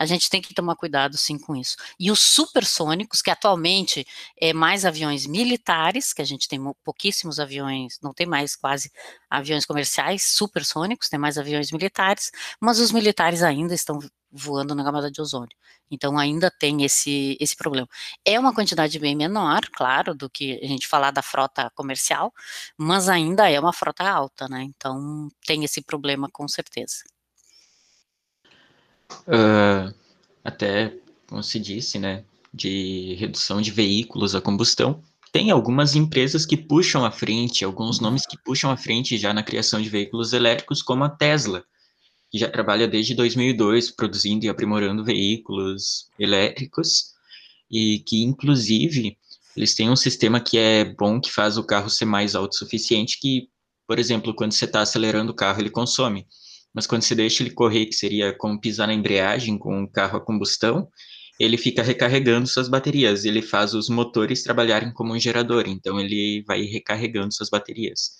a gente tem que tomar cuidado sim com isso. E os supersônicos, que atualmente é mais aviões militares, que a gente tem pouquíssimos aviões, não tem mais quase aviões comerciais supersônicos, tem mais aviões militares, mas os militares ainda estão voando na camada de ozônio. Então ainda tem esse, esse problema. É uma quantidade bem menor, claro, do que a gente falar da frota comercial, mas ainda é uma frota alta, né? Então tem esse problema com certeza. Uh, até, como se disse, né, de redução de veículos a combustão. Tem algumas empresas que puxam à frente, alguns nomes que puxam à frente já na criação de veículos elétricos, como a Tesla, que já trabalha desde 2002 produzindo e aprimorando veículos elétricos, e que, inclusive, eles têm um sistema que é bom, que faz o carro ser mais autossuficiente, que, por exemplo, quando você está acelerando o carro, ele consome mas quando você deixa ele correr, que seria como pisar na embreagem com um carro a combustão, ele fica recarregando suas baterias, ele faz os motores trabalharem como um gerador, então ele vai recarregando suas baterias.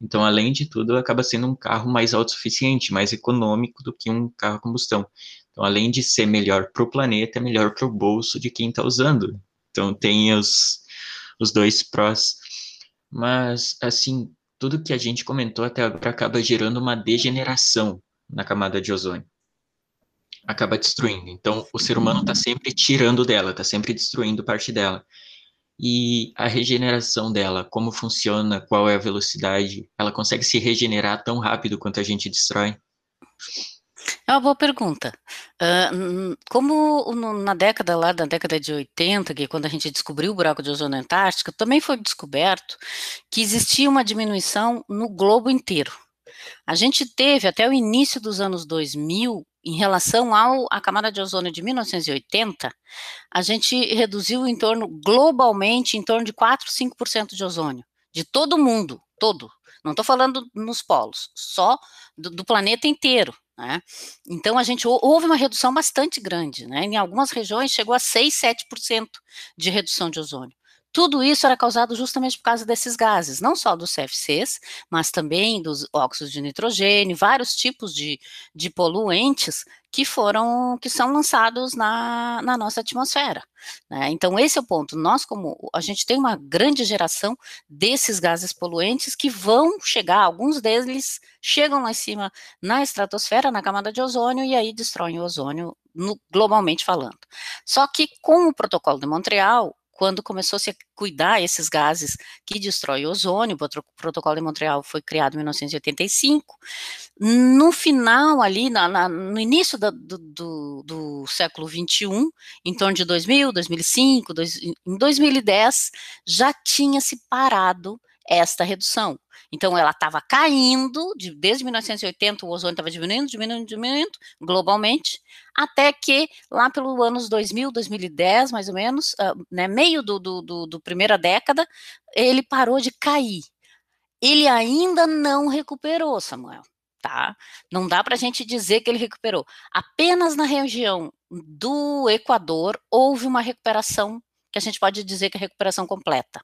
Então, além de tudo, acaba sendo um carro mais autossuficiente, mais econômico do que um carro a combustão. Então, além de ser melhor para o planeta, é melhor para o bolso de quem está usando. Então, tem os, os dois prós. Mas, assim, tudo que a gente comentou até agora acaba gerando uma degeneração na camada de ozônio. acaba destruindo. Então, o ser humano está sempre tirando dela, está sempre destruindo parte dela. E a regeneração dela, como funciona, qual é a velocidade? Ela consegue se regenerar tão rápido quanto a gente destrói? É uma boa pergunta. Uh, como na década lá, da década de 80, que é quando a gente descobriu o buraco de ozônio na Antártica, também foi descoberto que existia uma diminuição no globo inteiro. A gente teve até o início dos anos 2000, em relação ao, à camada de ozônio de 1980, a gente reduziu em torno, globalmente, em torno de 4, 5% de ozônio, de todo mundo, todo. Não estou falando nos polos, só do, do planeta inteiro. Né? Então, a gente houve uma redução bastante grande, né? em algumas regiões chegou a 6, 7% de redução de ozônio. Tudo isso era causado justamente por causa desses gases, não só dos CFCs, mas também dos óxidos de nitrogênio, vários tipos de, de poluentes que foram, que são lançados na, na nossa atmosfera. Né? Então, esse é o ponto. Nós, como a gente tem uma grande geração desses gases poluentes que vão chegar, alguns deles chegam lá em cima na estratosfera, na camada de ozônio, e aí destroem o ozônio no, globalmente falando. Só que com o protocolo de Montreal, quando começou-se a cuidar esses gases que destroem o ozônio, o protocolo de Montreal foi criado em 1985, no final ali, na, na, no início da, do, do, do, século 21, em torno de 2000, 2005, dois, em 2010, já tinha se parado esta redução. Então, ela estava caindo, de, desde 1980 o ozônio estava diminuindo, diminuindo, diminuindo, globalmente, até que lá pelo anos 2000, 2010, mais ou menos, uh, né, meio do, do, do, do primeira década, ele parou de cair. Ele ainda não recuperou, Samuel. Tá? Não dá para a gente dizer que ele recuperou. Apenas na região do Equador houve uma recuperação que a gente pode dizer que é recuperação completa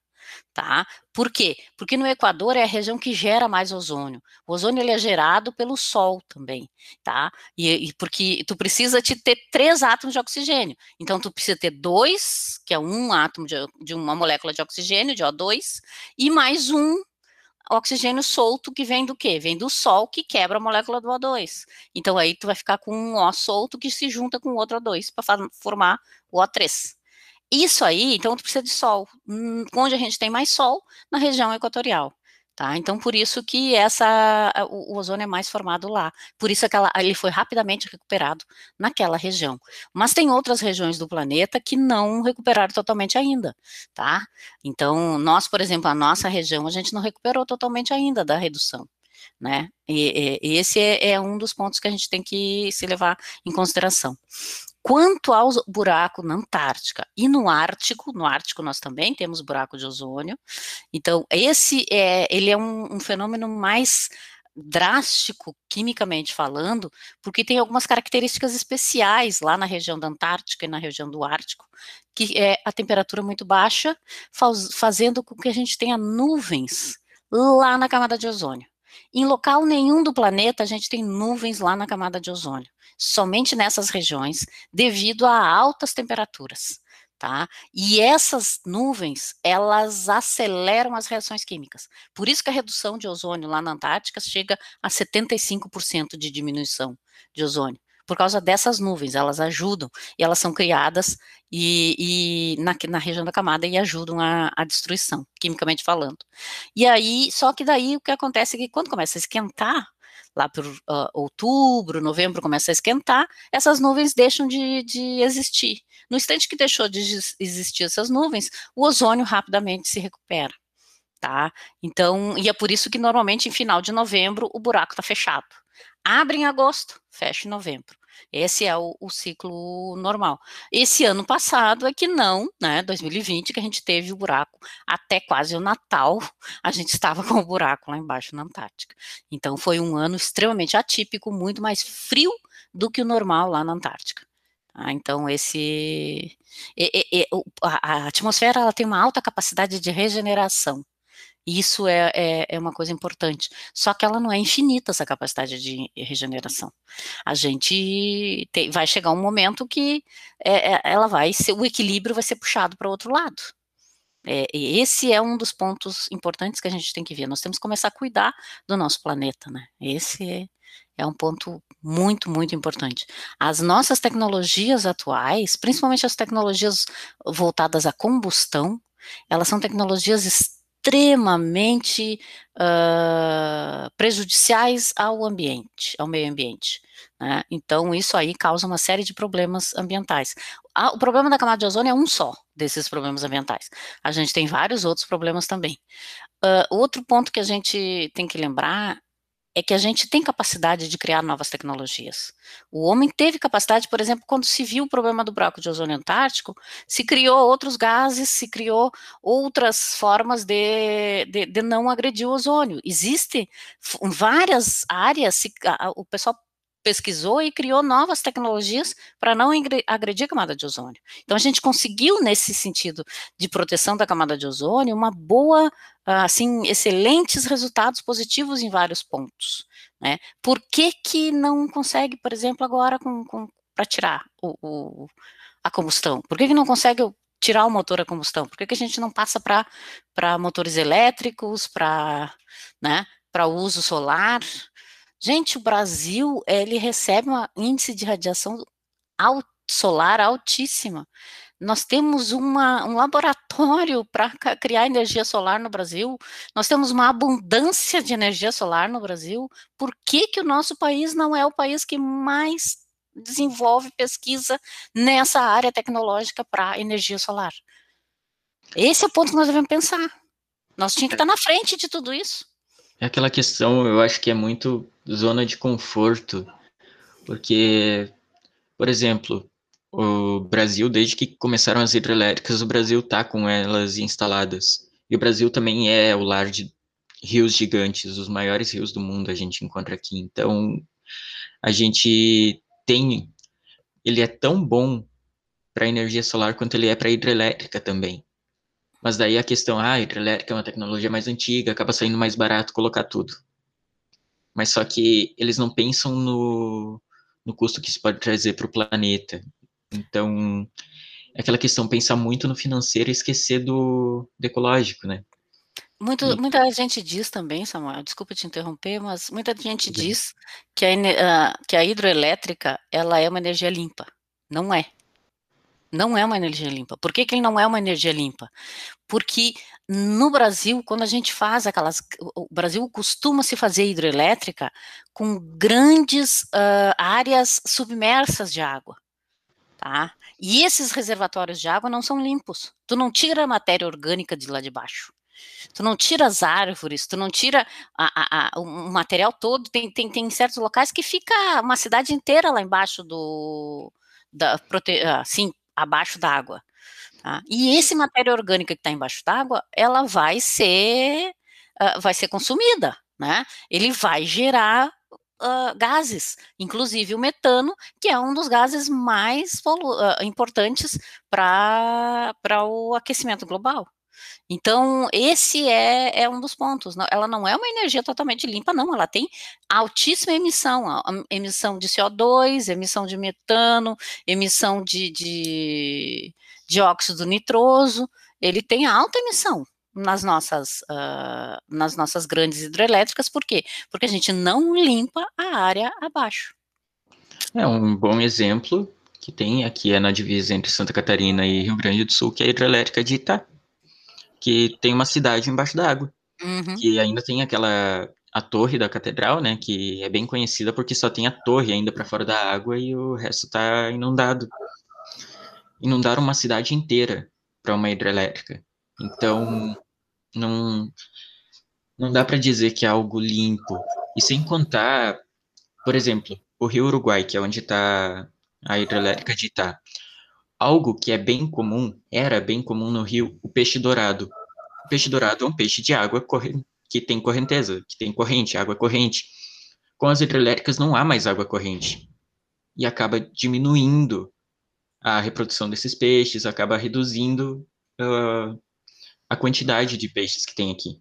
tá? Por quê? Porque no Equador é a região que gera mais ozônio. O ozônio ele é gerado pelo Sol também, tá? E, e porque tu precisa te ter três átomos de oxigênio. Então tu precisa ter dois, que é um átomo de, de uma molécula de oxigênio, de O2, e mais um oxigênio solto que vem do quê? Vem do Sol que quebra a molécula do O2. Então aí tu vai ficar com um O solto que se junta com outro O2 para formar o O3. Isso aí, então, precisa de sol. Hum, onde a gente tem mais sol, na região equatorial. Tá? Então, por isso que essa, o, o ozônio é mais formado lá. Por isso aquela, ele foi rapidamente recuperado naquela região. Mas tem outras regiões do planeta que não recuperaram totalmente ainda, tá? Então, nós, por exemplo, a nossa região, a gente não recuperou totalmente ainda da redução. Né? E, e esse é, é um dos pontos que a gente tem que se levar em consideração. Quanto ao buraco na Antártica e no Ártico, no Ártico nós também temos buraco de ozônio. Então, esse é, ele é um, um fenômeno mais drástico, quimicamente falando, porque tem algumas características especiais lá na região da Antártica e na região do Ártico, que é a temperatura muito baixa, faz, fazendo com que a gente tenha nuvens lá na camada de ozônio. Em local nenhum do planeta a gente tem nuvens lá na camada de ozônio somente nessas regiões, devido a altas temperaturas. Tá? E essas nuvens, elas aceleram as reações químicas. Por isso que a redução de ozônio lá na Antártica chega a 75% de diminuição de ozônio. Por causa dessas nuvens, elas ajudam, e elas são criadas e, e na, na, região da camada e ajudam a, a, destruição, quimicamente falando. E aí, só que daí o que acontece é que quando começa a esquentar, lá por uh, outubro, novembro começa a esquentar, essas nuvens deixam de, de existir. No instante que deixou de existir essas nuvens, o ozônio rapidamente se recupera. Tá? Então, e é por isso que normalmente em final de novembro o buraco está fechado. Abre em agosto, fecha em novembro. Esse é o, o, ciclo normal. Esse ano passado é que não, né? 2020, que a gente teve o buraco até quase o Natal, a gente estava com o buraco lá embaixo na Antártica. Então foi um ano extremamente atípico, muito mais frio do que o normal lá na Antártica. Ah, então esse a, a atmosfera ela tem uma alta capacidade de regeneração. Isso é, é, é, uma coisa importante. Só que ela não é infinita, essa capacidade de regeneração. A gente tem, vai chegar um momento que é, é ela vai ser, o equilíbrio vai ser puxado para o outro lado. É, esse é um dos pontos importantes que a gente tem que ver. Nós temos que começar a cuidar do nosso planeta, né? Esse é, É um ponto muito, muito importante. As nossas tecnologias atuais, principalmente as tecnologias voltadas à combustão, elas são tecnologias extremamente uh, prejudiciais ao ambiente, ao meio ambiente. Né? Então, isso aí causa uma série de problemas ambientais. O problema da camada de ozônio é um só desses problemas ambientais. A gente tem vários outros problemas também. Uh, outro ponto que a gente tem que lembrar é que a gente tem capacidade de criar novas tecnologias. O homem teve capacidade, por exemplo, quando se viu o problema do buraco de ozônio antártico, se criou outros gases, se criou outras formas de, de, de não agredir o ozônio. Existem várias áreas, se, a, o pessoal pesquisou e criou novas tecnologias para não agredir a camada de ozônio. Então a gente conseguiu nesse sentido de proteção da camada de ozônio uma boa, assim, excelentes resultados positivos em vários pontos. Né? Por que que não consegue, por exemplo, agora para tirar o, o, a combustão? Por que que não consegue tirar o motor a combustão? Por que, que a gente não passa para motores elétricos, para né, uso solar? Gente, o Brasil, ele recebe um índice de radiação solar altíssima. Nós temos uma, um laboratório para criar energia solar no Brasil, nós temos uma abundância de energia solar no Brasil. Por que, que o nosso país não é o país que mais desenvolve pesquisa nessa área tecnológica para energia solar? Esse é o ponto que nós devemos pensar. Nós tínhamos que estar na frente de tudo isso. É aquela questão, eu acho que é muito zona de conforto, porque, por exemplo, o Brasil, desde que começaram as hidrelétricas, o Brasil está com elas instaladas. E o Brasil também é o lar de rios gigantes, os maiores rios do mundo a gente encontra aqui. Então, a gente tem. Ele é tão bom para energia solar quanto ele é para hidrelétrica também. Mas daí a questão, ah, a hidrelétrica é uma tecnologia mais antiga, acaba saindo mais barato colocar tudo. Mas só que eles não pensam no, no custo que isso pode trazer para o planeta. Então, é aquela questão, pensar muito no financeiro e esquecer do, do ecológico, né? Muito, e... Muita gente diz também, Samuel, desculpa te interromper, mas muita gente diz que a, que a hidroelétrica ela é uma energia limpa. Não é. Não é uma energia limpa. Por que, que ele não é uma energia limpa? Porque no Brasil, quando a gente faz aquelas. O Brasil costuma se fazer hidrelétrica com grandes uh, áreas submersas de água. Tá? E esses reservatórios de água não são limpos. Tu não tira a matéria orgânica de lá de baixo. Tu não tira as árvores, tu não tira a, a, a, o material todo. Tem, tem, tem certos locais que fica uma cidade inteira lá embaixo do. Da, prote, assim, abaixo d'água. Tá? E esse matéria orgânica que está embaixo d'água, ela vai ser, uh, vai ser consumida, né? Ele vai gerar uh, gases, inclusive o metano, que é um dos gases mais uh, importantes para o aquecimento global. Então, esse é, é um dos pontos. Ela não é uma energia totalmente limpa, não. Ela tem altíssima emissão, emissão de CO2, emissão de metano, emissão de, de dióxido nitroso. Ele tem alta emissão nas nossas, uh, nas nossas grandes hidrelétricas. Por quê? Porque a gente não limpa a área abaixo. É um bom exemplo que tem aqui é na divisa entre Santa Catarina e Rio Grande do Sul, que é a hidrelétrica de Itá que tem uma cidade embaixo d'água. Uhum. Que ainda tem aquela a torre da catedral, né, que é bem conhecida porque só tem a torre ainda para fora da água e o resto está inundado. Inundaram uma cidade inteira para uma hidrelétrica. Então, não não dá para dizer que é algo limpo. E sem contar, por exemplo, o Rio Uruguai, que é onde está a hidrelétrica de Itá algo que é bem comum, era bem comum no rio, o peixe dourado. O peixe dourado é um peixe de água que tem correnteza, que tem corrente, água corrente. Com as hidrelétricas não há mais água corrente. E acaba diminuindo a reprodução desses peixes, acaba reduzindo uh, a quantidade de peixes que tem aqui.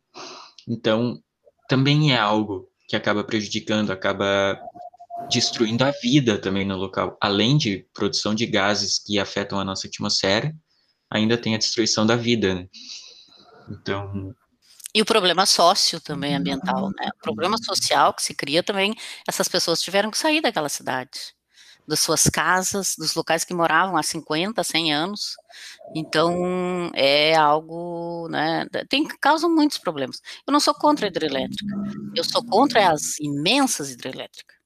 Então, também é algo que acaba prejudicando, acaba destruindo a vida também no local. Além de produção de gases que afetam a nossa atmosfera, ainda tem a destruição da vida, né? Então, E o problema sócio também ambiental, né? O problema social que se cria também, essas pessoas tiveram que sair daquela cidade, das suas casas, dos locais que moravam há 50, 100 anos. Então, é algo, né, tem causa muitos problemas. Eu não sou contra a hidrelétrica. Eu sou contra as imensas hidrelétricas.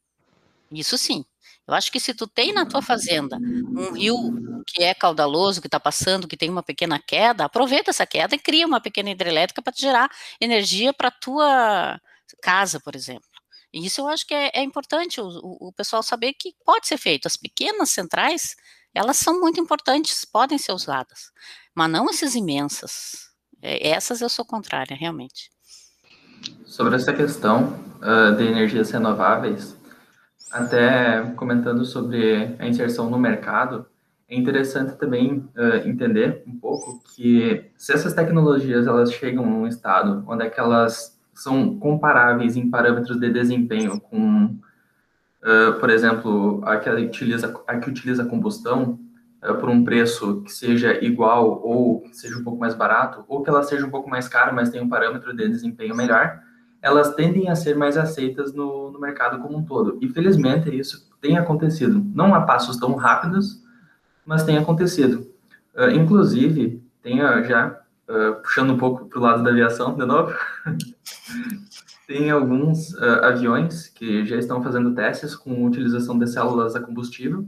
Isso sim. Eu acho que se tu tem na tua fazenda um rio que é caudaloso, que está passando, que tem uma pequena queda, aproveita essa queda e cria uma pequena hidrelétrica para te gerar energia para a tua casa, por exemplo. E isso eu acho que é, é importante o, o, o, pessoal saber que pode ser feito. As pequenas centrais, elas são muito importantes, podem ser usadas, mas não essas imensas. É, essas eu sou contrária, realmente. Sobre essa questão uh, de energias renováveis, até comentando sobre a inserção no mercado, é interessante também uh, entender um pouco que se essas tecnologias elas chegam num estado onde é que elas são comparáveis em parâmetros de desempenho com, uh, por exemplo, a que utiliza a que utiliza combustão uh, por um preço que seja igual ou que seja um pouco mais barato, ou que ela seja um pouco mais cara, mas tenha um parâmetro de desempenho melhor, elas tendem a ser mais aceitas no, no mercado como um todo. E felizmente isso tem acontecido, não a passos tão rápidos, mas tem acontecido. Uh, inclusive, tem já, uh, puxando um pouco para o lado da aviação, de novo, tem alguns uh, aviões que já estão fazendo testes com utilização de células a combustível,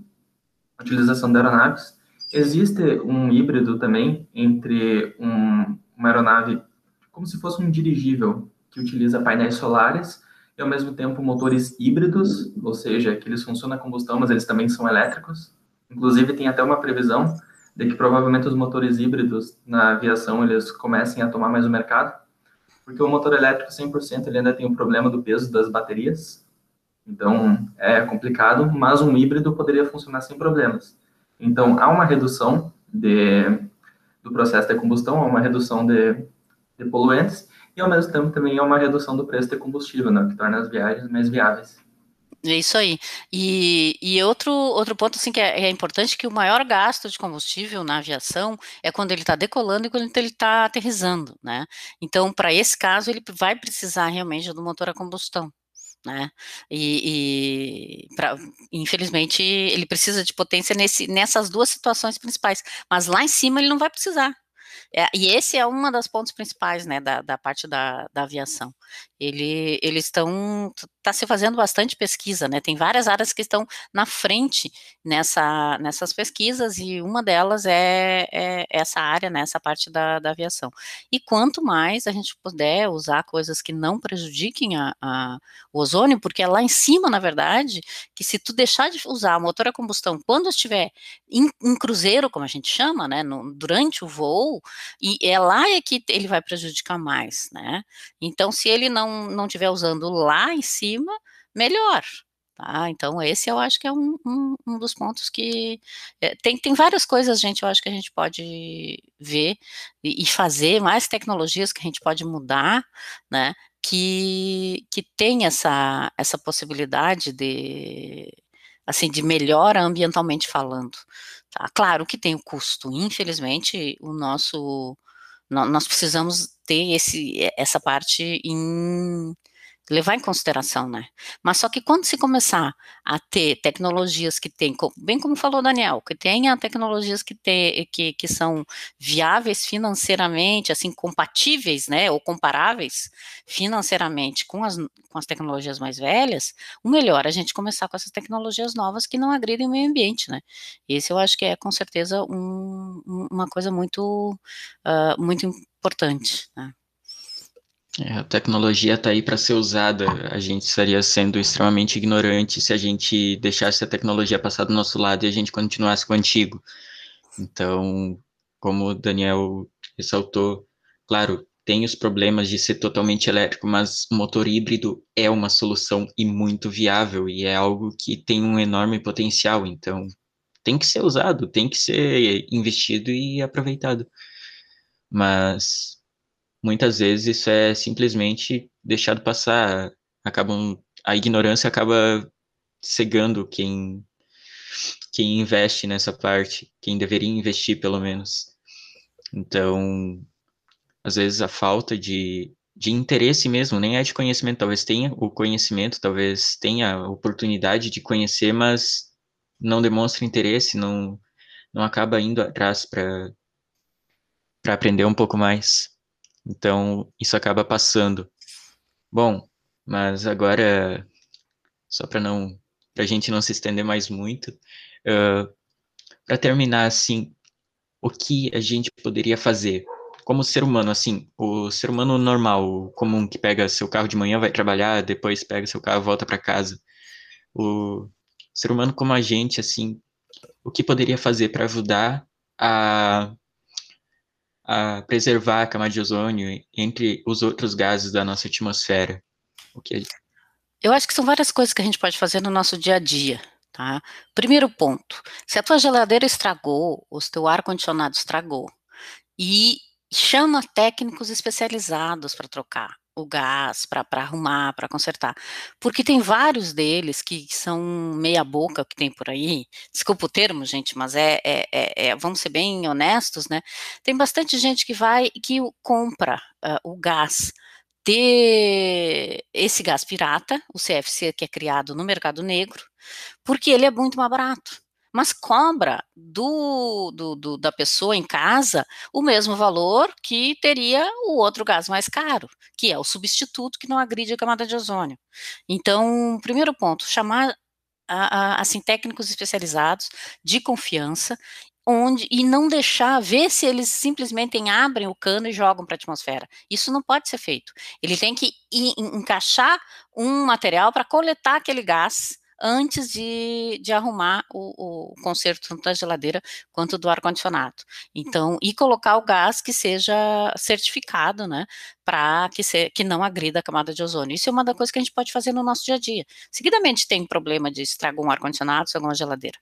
utilização de aeronaves. Existe um híbrido também entre um, uma aeronave, como se fosse um dirigível, que utiliza painéis solares e, ao mesmo tempo, motores híbridos, ou seja, que eles funcionam a combustão, mas eles também são elétricos. Inclusive, tem até uma previsão de que provavelmente os motores híbridos na aviação eles comecem a tomar mais o mercado, porque o motor elétrico 100% ele ainda tem o problema do peso das baterias, então é complicado, mas um híbrido poderia funcionar sem problemas. Então há uma redução de, do processo de combustão, há uma redução de, de poluentes e ao mesmo tempo também há uma redução do preço de combustível, né, que torna as viagens mais viáveis. É isso aí. E, e outro, outro ponto assim, que é, é, importante que o maior gasto de combustível na aviação é quando ele está decolando e quando ele está aterrizando, né? Então, para esse caso, ele vai precisar realmente do motor a combustão. Né? E, e pra, infelizmente ele precisa de potência nesse, nessas duas situações principais, mas lá em cima ele não vai precisar, é, e esse é uma das pontos principais, né, da, da parte da, da aviação. Ele, eles estão, está se fazendo bastante pesquisa, né, tem várias áreas que estão na frente nessa, nessas pesquisas, e uma delas é, é essa área, né, essa parte da, da aviação. E quanto mais a gente puder usar coisas que não prejudiquem a, a, o ozônio, porque é lá em cima, na verdade, que se tu deixar de usar motor a combustão quando estiver em, em cruzeiro, como a gente chama, né, no, durante o voo, e é lá é que ele vai prejudicar mais, né? Então, se ele não não estiver usando lá em cima, melhor. Tá? Então, esse eu acho que é um, um, um dos pontos que é, tem, tem várias coisas, gente, eu acho que a gente pode ver e, e fazer, mais tecnologias que a gente pode mudar, né? Que, que tem essa, essa possibilidade de, assim, de melhora ambientalmente falando. Tá? Claro que tem o custo, infelizmente, o nosso, nós precisamos ter esse, essa parte em, levar em consideração, né? Mas só que quando se começar a ter tecnologias que tem, bem como falou Daniel, que tenha tecnologias que, tem, que, que são viáveis financeiramente, assim, compatíveis, né, ou comparáveis financeiramente com as, com as tecnologias mais velhas, o melhor é a gente começar com essas tecnologias novas que não agridem o meio ambiente, né? Esse eu acho que é, com certeza, um, uma coisa muito, uh, muito importante, né? É, a tecnologia está aí para ser usada. A gente estaria sendo extremamente ignorante se a gente deixasse a tecnologia passar do nosso lado e a gente continuasse com o antigo. Então, como o Daniel ressaltou, claro, tem os problemas de ser totalmente elétrico, mas motor híbrido é uma solução e muito viável e é algo que tem um enorme potencial. Então, tem que ser usado, tem que ser investido e aproveitado. Mas muitas vezes isso é simplesmente deixado passar, acabam a ignorância acaba cegando quem quem investe nessa parte, quem deveria investir pelo menos. Então, às vezes a falta de de interesse mesmo, nem é de conhecimento, talvez tenha o conhecimento, talvez tenha a oportunidade de conhecer, mas não demonstra interesse, não, não acaba indo atrás para para aprender um pouco mais. Então, isso acaba passando. Bom, mas agora, só para não, para a gente não se estender mais muito, uh, para terminar assim, o que a gente poderia fazer como ser humano, assim, o ser humano normal, comum que pega seu carro de manhã, vai trabalhar, depois pega seu carro, volta para casa. O ser humano como a gente, assim, o que poderia fazer para ajudar a, a preservar a camada de ozônio entre os outros gases da nossa atmosfera? O que Eu acho que são várias coisas que a gente pode fazer no nosso dia a dia. Tá? Primeiro ponto: se a tua geladeira estragou, ou se teu ar-condicionado estragou, e chama técnicos especializados para trocar o gás, para arrumar, para consertar. Porque tem vários deles que são meia boca que tem por aí. Desculpa o termo, gente, mas é, é, é, é vamos ser bem honestos, né? Tem bastante gente que vai que compra uh, o gás de esse gás pirata, o CFC que é criado no mercado negro, porque ele é muito mais barato mas cobra do, do, do, da pessoa em casa o mesmo valor que teria o outro gás mais caro, que é o substituto que não agride a camada de ozônio. Então, primeiro ponto, chamar a, a, assim técnicos especializados de confiança onde e não deixar ver se eles simplesmente abrem o cano e jogam para a atmosfera. Isso não pode ser feito. Ele tem que encaixar um material para coletar aquele gás antes de, de arrumar o, o conserto tanto da geladeira quanto do ar-condicionado. Então, e colocar o gás que seja certificado, né, para que, que não agrida a camada de ozônio. Isso é uma das coisas que a gente pode fazer no nosso dia a dia. Seguidamente tem problema de estragar um ar-condicionado, estragar uma geladeira,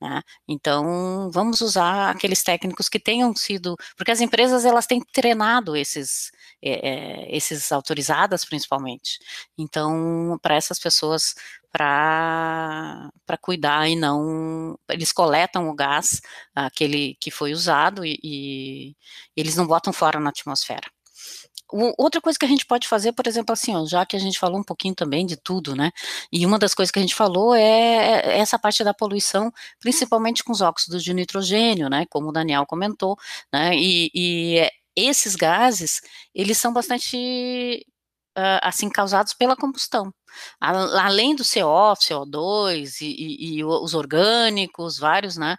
né? Então, vamos usar aqueles técnicos que tenham sido, porque as empresas elas têm treinado esses, é, é, esses autorizadas principalmente. Então, para essas pessoas para cuidar e não. Eles coletam o gás, aquele que foi usado, e, e eles não botam fora na atmosfera. Outra coisa que a gente pode fazer, por exemplo, assim, ó, já que a gente falou um pouquinho também de tudo, né? E uma das coisas que a gente falou é, é essa parte da poluição, principalmente com os óxidos de nitrogênio, né? Como o Daniel comentou, né? E, e esses gases, eles são bastante uh, assim causados pela combustão. Além do CO, CO2 e, e, e, os orgânicos, vários, né?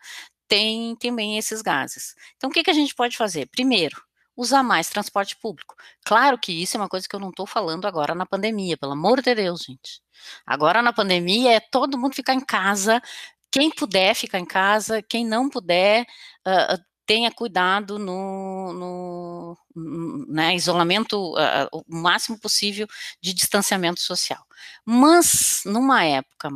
Tem também esses gases. Então, o que, que a gente pode fazer? Primeiro, usar mais transporte público. Claro que isso é uma coisa que eu não estou falando agora na pandemia, pelo amor de Deus, gente. Agora na pandemia é todo mundo ficar em casa. Quem puder ficar em casa, quem não puder, uh, tenha cuidado no, no né, isolamento, uh, o máximo possível de distanciamento social. Mas, numa época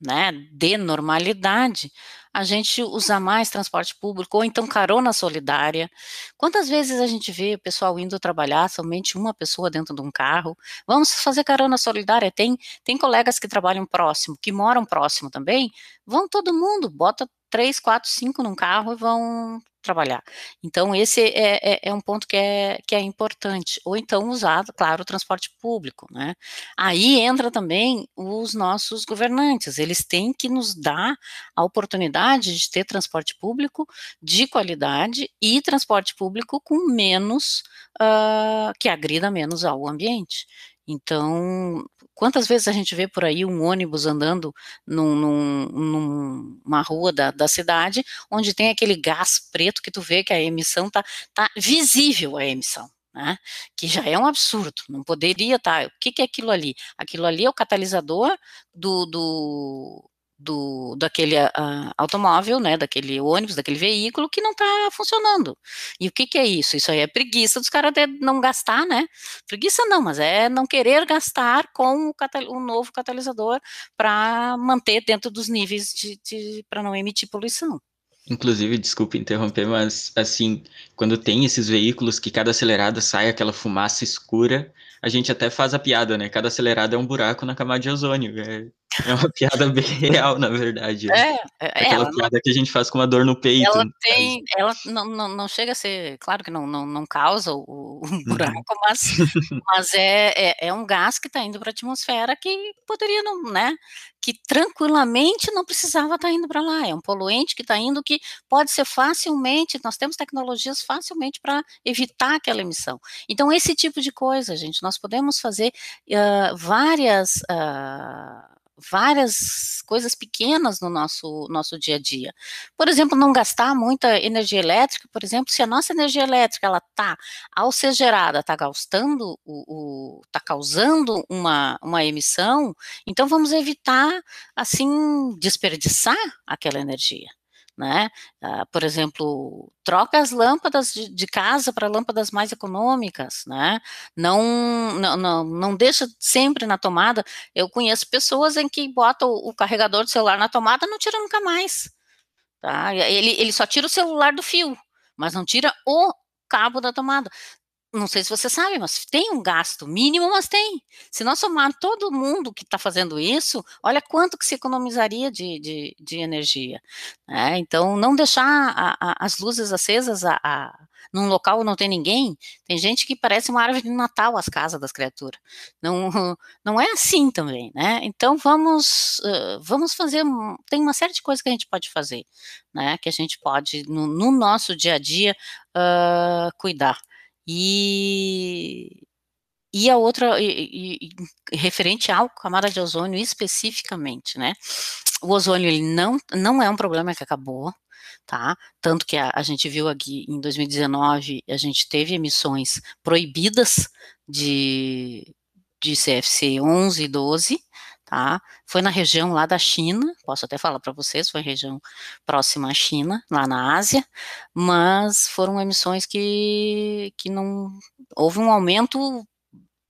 né, de normalidade, a gente usa mais transporte público, ou então carona solidária. Quantas vezes a gente vê o pessoal indo trabalhar, somente uma pessoa dentro de um carro? Vamos fazer carona solidária. Tem, tem colegas que trabalham próximo, que moram próximo também. Vão todo mundo, bota três, quatro, cinco num carro e vão trabalhar. Então, esse é, é, é, um ponto que é, que é importante. Ou então usar, claro, o transporte público, né? Aí entra também os nossos governantes, eles têm que nos dar a oportunidade de ter transporte público de qualidade e transporte público com menos, uh, que agrida menos ao ambiente. Então, quantas vezes a gente vê por aí um ônibus andando num, num, numa rua da, da, cidade, onde tem aquele gás preto que tu vê que a emissão tá, tá visível a emissão. Né, que já é um absurdo, não poderia estar. Tá, o que, que é aquilo ali? Aquilo ali é o catalisador do, do, do daquele uh, automóvel, né, daquele ônibus, daquele veículo que não está funcionando. E o que, que é isso? Isso aí é preguiça dos caras de não gastar, né? Preguiça não, mas é não querer gastar com o, o novo catalisador para manter dentro dos níveis de, de para não emitir poluição. Inclusive, desculpe interromper, mas assim, quando tem esses veículos que cada acelerada sai aquela fumaça escura, a gente até faz a piada, né? Cada acelerada é um buraco na camada de ozônio. É, É uma piada bem real, na verdade. É, é Aquela ela piada que a gente faz com uma dor no peito. ela tem ela não não não chega a ser claro que não não não causa o o Uhum. buraco, mas mas é é é um gás que está indo para a atmosfera que poderia não né, que tranquilamente não precisava estar indo para lá, é um poluente que está indo que pode ser facilmente nós temos tecnologias facilmente para evitar aquela emissão. Então esse tipo de coisa gente, nós podemos fazer, hã, várias, hã, várias coisas pequenas no nosso nosso dia a dia. Por exemplo, não gastar muita energia elétrica, por exemplo, se a nossa energia elétrica ela está, ao ser gerada, está gastando o o está causando uma uma emissão, então vamos evitar, assim, desperdiçar aquela energia, né. Ah, por exemplo, troca as lâmpadas de de casa para lâmpadas mais econômicas, né, não não não não deixa sempre na tomada, eu conheço pessoas em que botam o carregador do celular na tomada, não tira nunca mais, tá. Ele ele só tira o celular do fio, mas não tira o cabo da tomada. Não sei se você sabe, mas tem um gasto mínimo, mas tem. Se nós somar todo mundo que está fazendo isso, olha quanto que se economizaria de de de energia, né. Então não deixar a a as luzes acesas a a num local não tem ninguém, tem gente que parece uma árvore de Natal as casa das criatura. Não não é assim também, né. Então vamos, vamos fazer tem uma série de coisas que a gente pode fazer, né, que a gente pode no no nosso dia a dia, hã, cuidar. E e a outra e e referente ao camada de ozônio especificamente, né, o ozônio ele não não é um problema que acabou, tá, tanto que a a gente viu aqui em 2019, a gente teve emissões proibidas de de CFC 11 e 12, tá, foi na região lá da China, posso até falar para vocês, foi região próxima à China, lá na Ásia, mas foram emissões que que não houve um aumento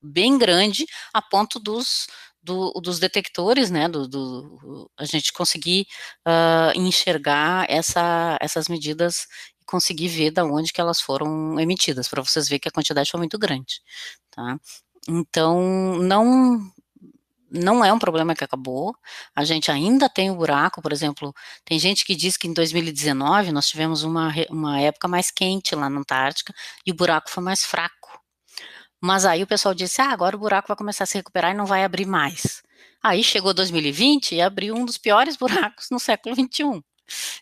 bem grande, a ponto dos do dos detectores, né, do do a gente conseguir, hã, enxergar essa essas medidas e conseguir ver da onde que elas foram emitidas, para vocês ver que a quantidade foi muito grande, tá. Então não não é um problema que acabou, a gente ainda tem o buraco, por exemplo, tem gente que diz que em 2019 nós tivemos uma uma época mais quente lá na Antártica, e o buraco foi mais fraco. Mas aí o pessoal disse: "Ah, agora o buraco vai começar a se recuperar e não vai abrir mais". Aí chegou 2020 e abriu um dos piores buracos no século XXI.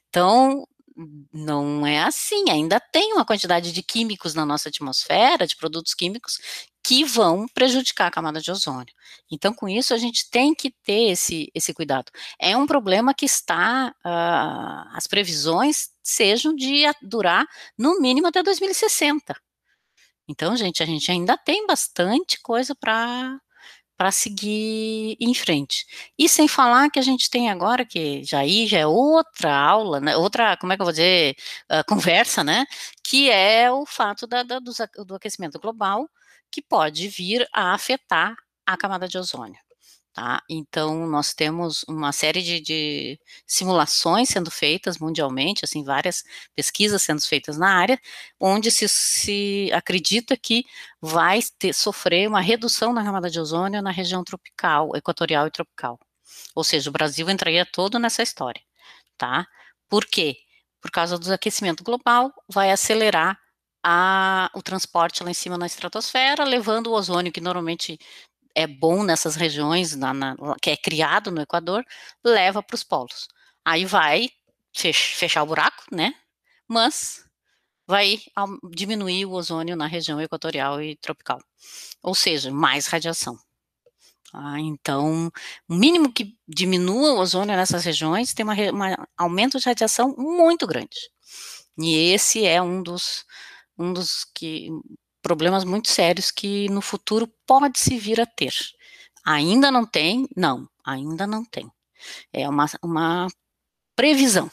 Então, não é assim, ainda tem uma quantidade de químicos na nossa atmosfera, de produtos químicos, que vão prejudicar a camada de ozônio. Então com isso a gente tem que ter esse esse cuidado. É um problema que está, hã, as previsões sejam de durar no mínimo até 2060. Então gente, a gente ainda tem bastante coisa pra pra seguir em frente. E sem falar que a gente tem agora que já aí já é outra aula, né, outra como é que eu vou dizer, hã, conversa, né, que é o fato da da dos do aquecimento global, que pode vir a afetar a camada de ozônio, tá. Então nós temos uma série de de simulações sendo feitas mundialmente, assim, várias pesquisas sendo feitas na área, onde se se acredita que vai ter sofrer uma redução na camada de ozônio na região tropical, equatorial e tropical. Ou seja, o Brasil entraria todo nessa história, tá. Por quê? Por causa do aquecimento global, vai acelerar a o transporte lá em cima na estratosfera, levando o ozônio que normalmente é bom nessas regiões na na que é criado no Equador, leva para os polos. Aí vai fech fechar o buraco, né, mas vai diminuir o ozônio na região equatorial e tropical, ou seja, mais radiação. Ah, então, o mínimo que diminua o ozônio nessas regiões tem uma aumento de radiação muito grande. E esse é um dos um dos que problemas muito sérios que no futuro pode-se vir a ter. Ainda não tem? Não, ainda não tem. É uma uma previsão,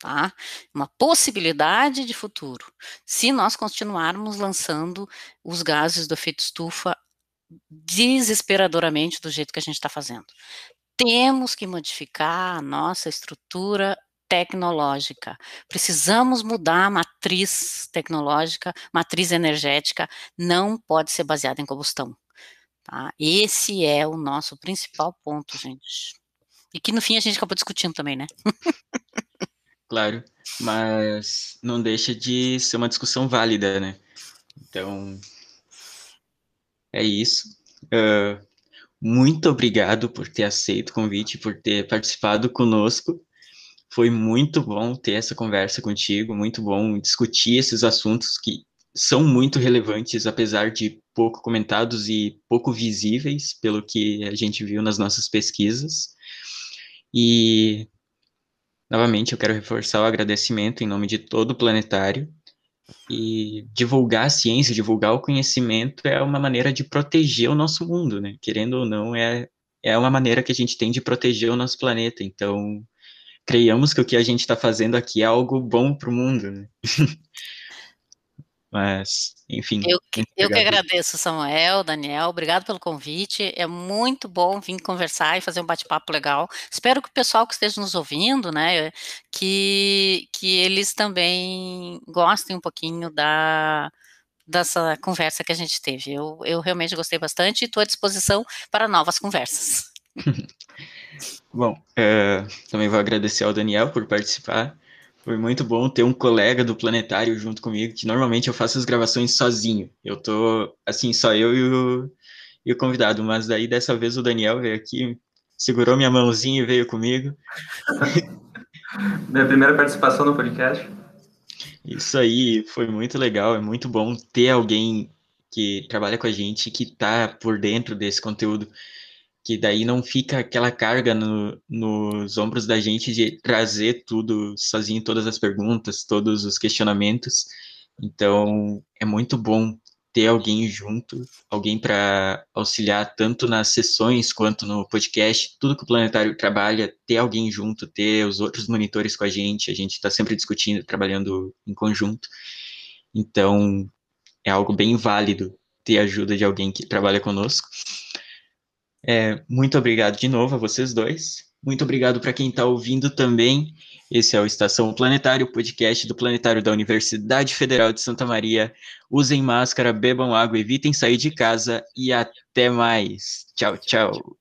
tá, uma possibilidade de futuro, se nós continuarmos lançando os gases do efeito estufa desesperadoramente do jeito que a gente está fazendo. Temos que modificar a nossa estrutura tecnológica, precisamos mudar a matriz tecnológica, matriz energética, não pode ser baseada em combustão, tá. Esse é o nosso principal ponto, gente. E que no fim a gente acabou discutindo também, né? claro, mas não deixa de ser uma discussão válida, né? Então, é isso. Uh, muito obrigado por ter aceito o convite, por ter participado conosco. Foi muito bom ter essa conversa contigo, muito bom discutir esses assuntos que são muito relevantes, apesar de pouco comentados e pouco visíveis, pelo que a gente viu nas nossas pesquisas. E, novamente, eu quero reforçar o agradecimento em nome de todo o planetário. E divulgar a ciência, divulgar o conhecimento é uma maneira de proteger o nosso mundo, né? Querendo ou não, é, é uma maneira que a gente tem de proteger o nosso planeta. Então, creiamos que o que a gente está fazendo aqui é algo bom para o mundo, né? Mas, enfim. Eu, eu que agradeço, Samuel, Daniel, obrigado pelo convite. É muito bom vir conversar e fazer um bate-papo legal. Espero que o pessoal que esteja nos ouvindo, né, que, que eles também gostem um pouquinho da, dessa conversa que a gente teve. Eu, eu realmente gostei bastante e estou à disposição para novas conversas. Bom, uh, também vou agradecer ao Daniel por participar. Foi muito bom ter um colega do planetário junto comigo, que normalmente eu faço as gravações sozinho. Eu tô, assim, só eu e o, e o convidado, mas daí dessa vez o Daniel veio aqui, segurou minha mãozinha e veio comigo. Minha primeira participação no podcast. Isso aí, foi muito legal, é muito bom ter alguém que trabalha com a gente, que tá por dentro desse conteúdo que daí não fica aquela carga no, nos ombros da gente de trazer tudo sozinho, todas as perguntas, todos os questionamentos. Então, é muito bom ter alguém junto, alguém para auxiliar tanto nas sessões quanto no podcast, tudo que o planetário trabalha, ter alguém junto, ter os outros monitores com a gente, a gente está sempre discutindo, trabalhando em conjunto. Então, é algo bem válido ter a ajuda de alguém que trabalha conosco. É, muito obrigado de novo a vocês dois. Muito obrigado para quem está ouvindo também. Esse é o Estação Planetário, podcast do Planetário da Universidade Federal de Santa Maria. Usem máscara, bebam água, evitem sair de casa e até mais. Tchau, tchau.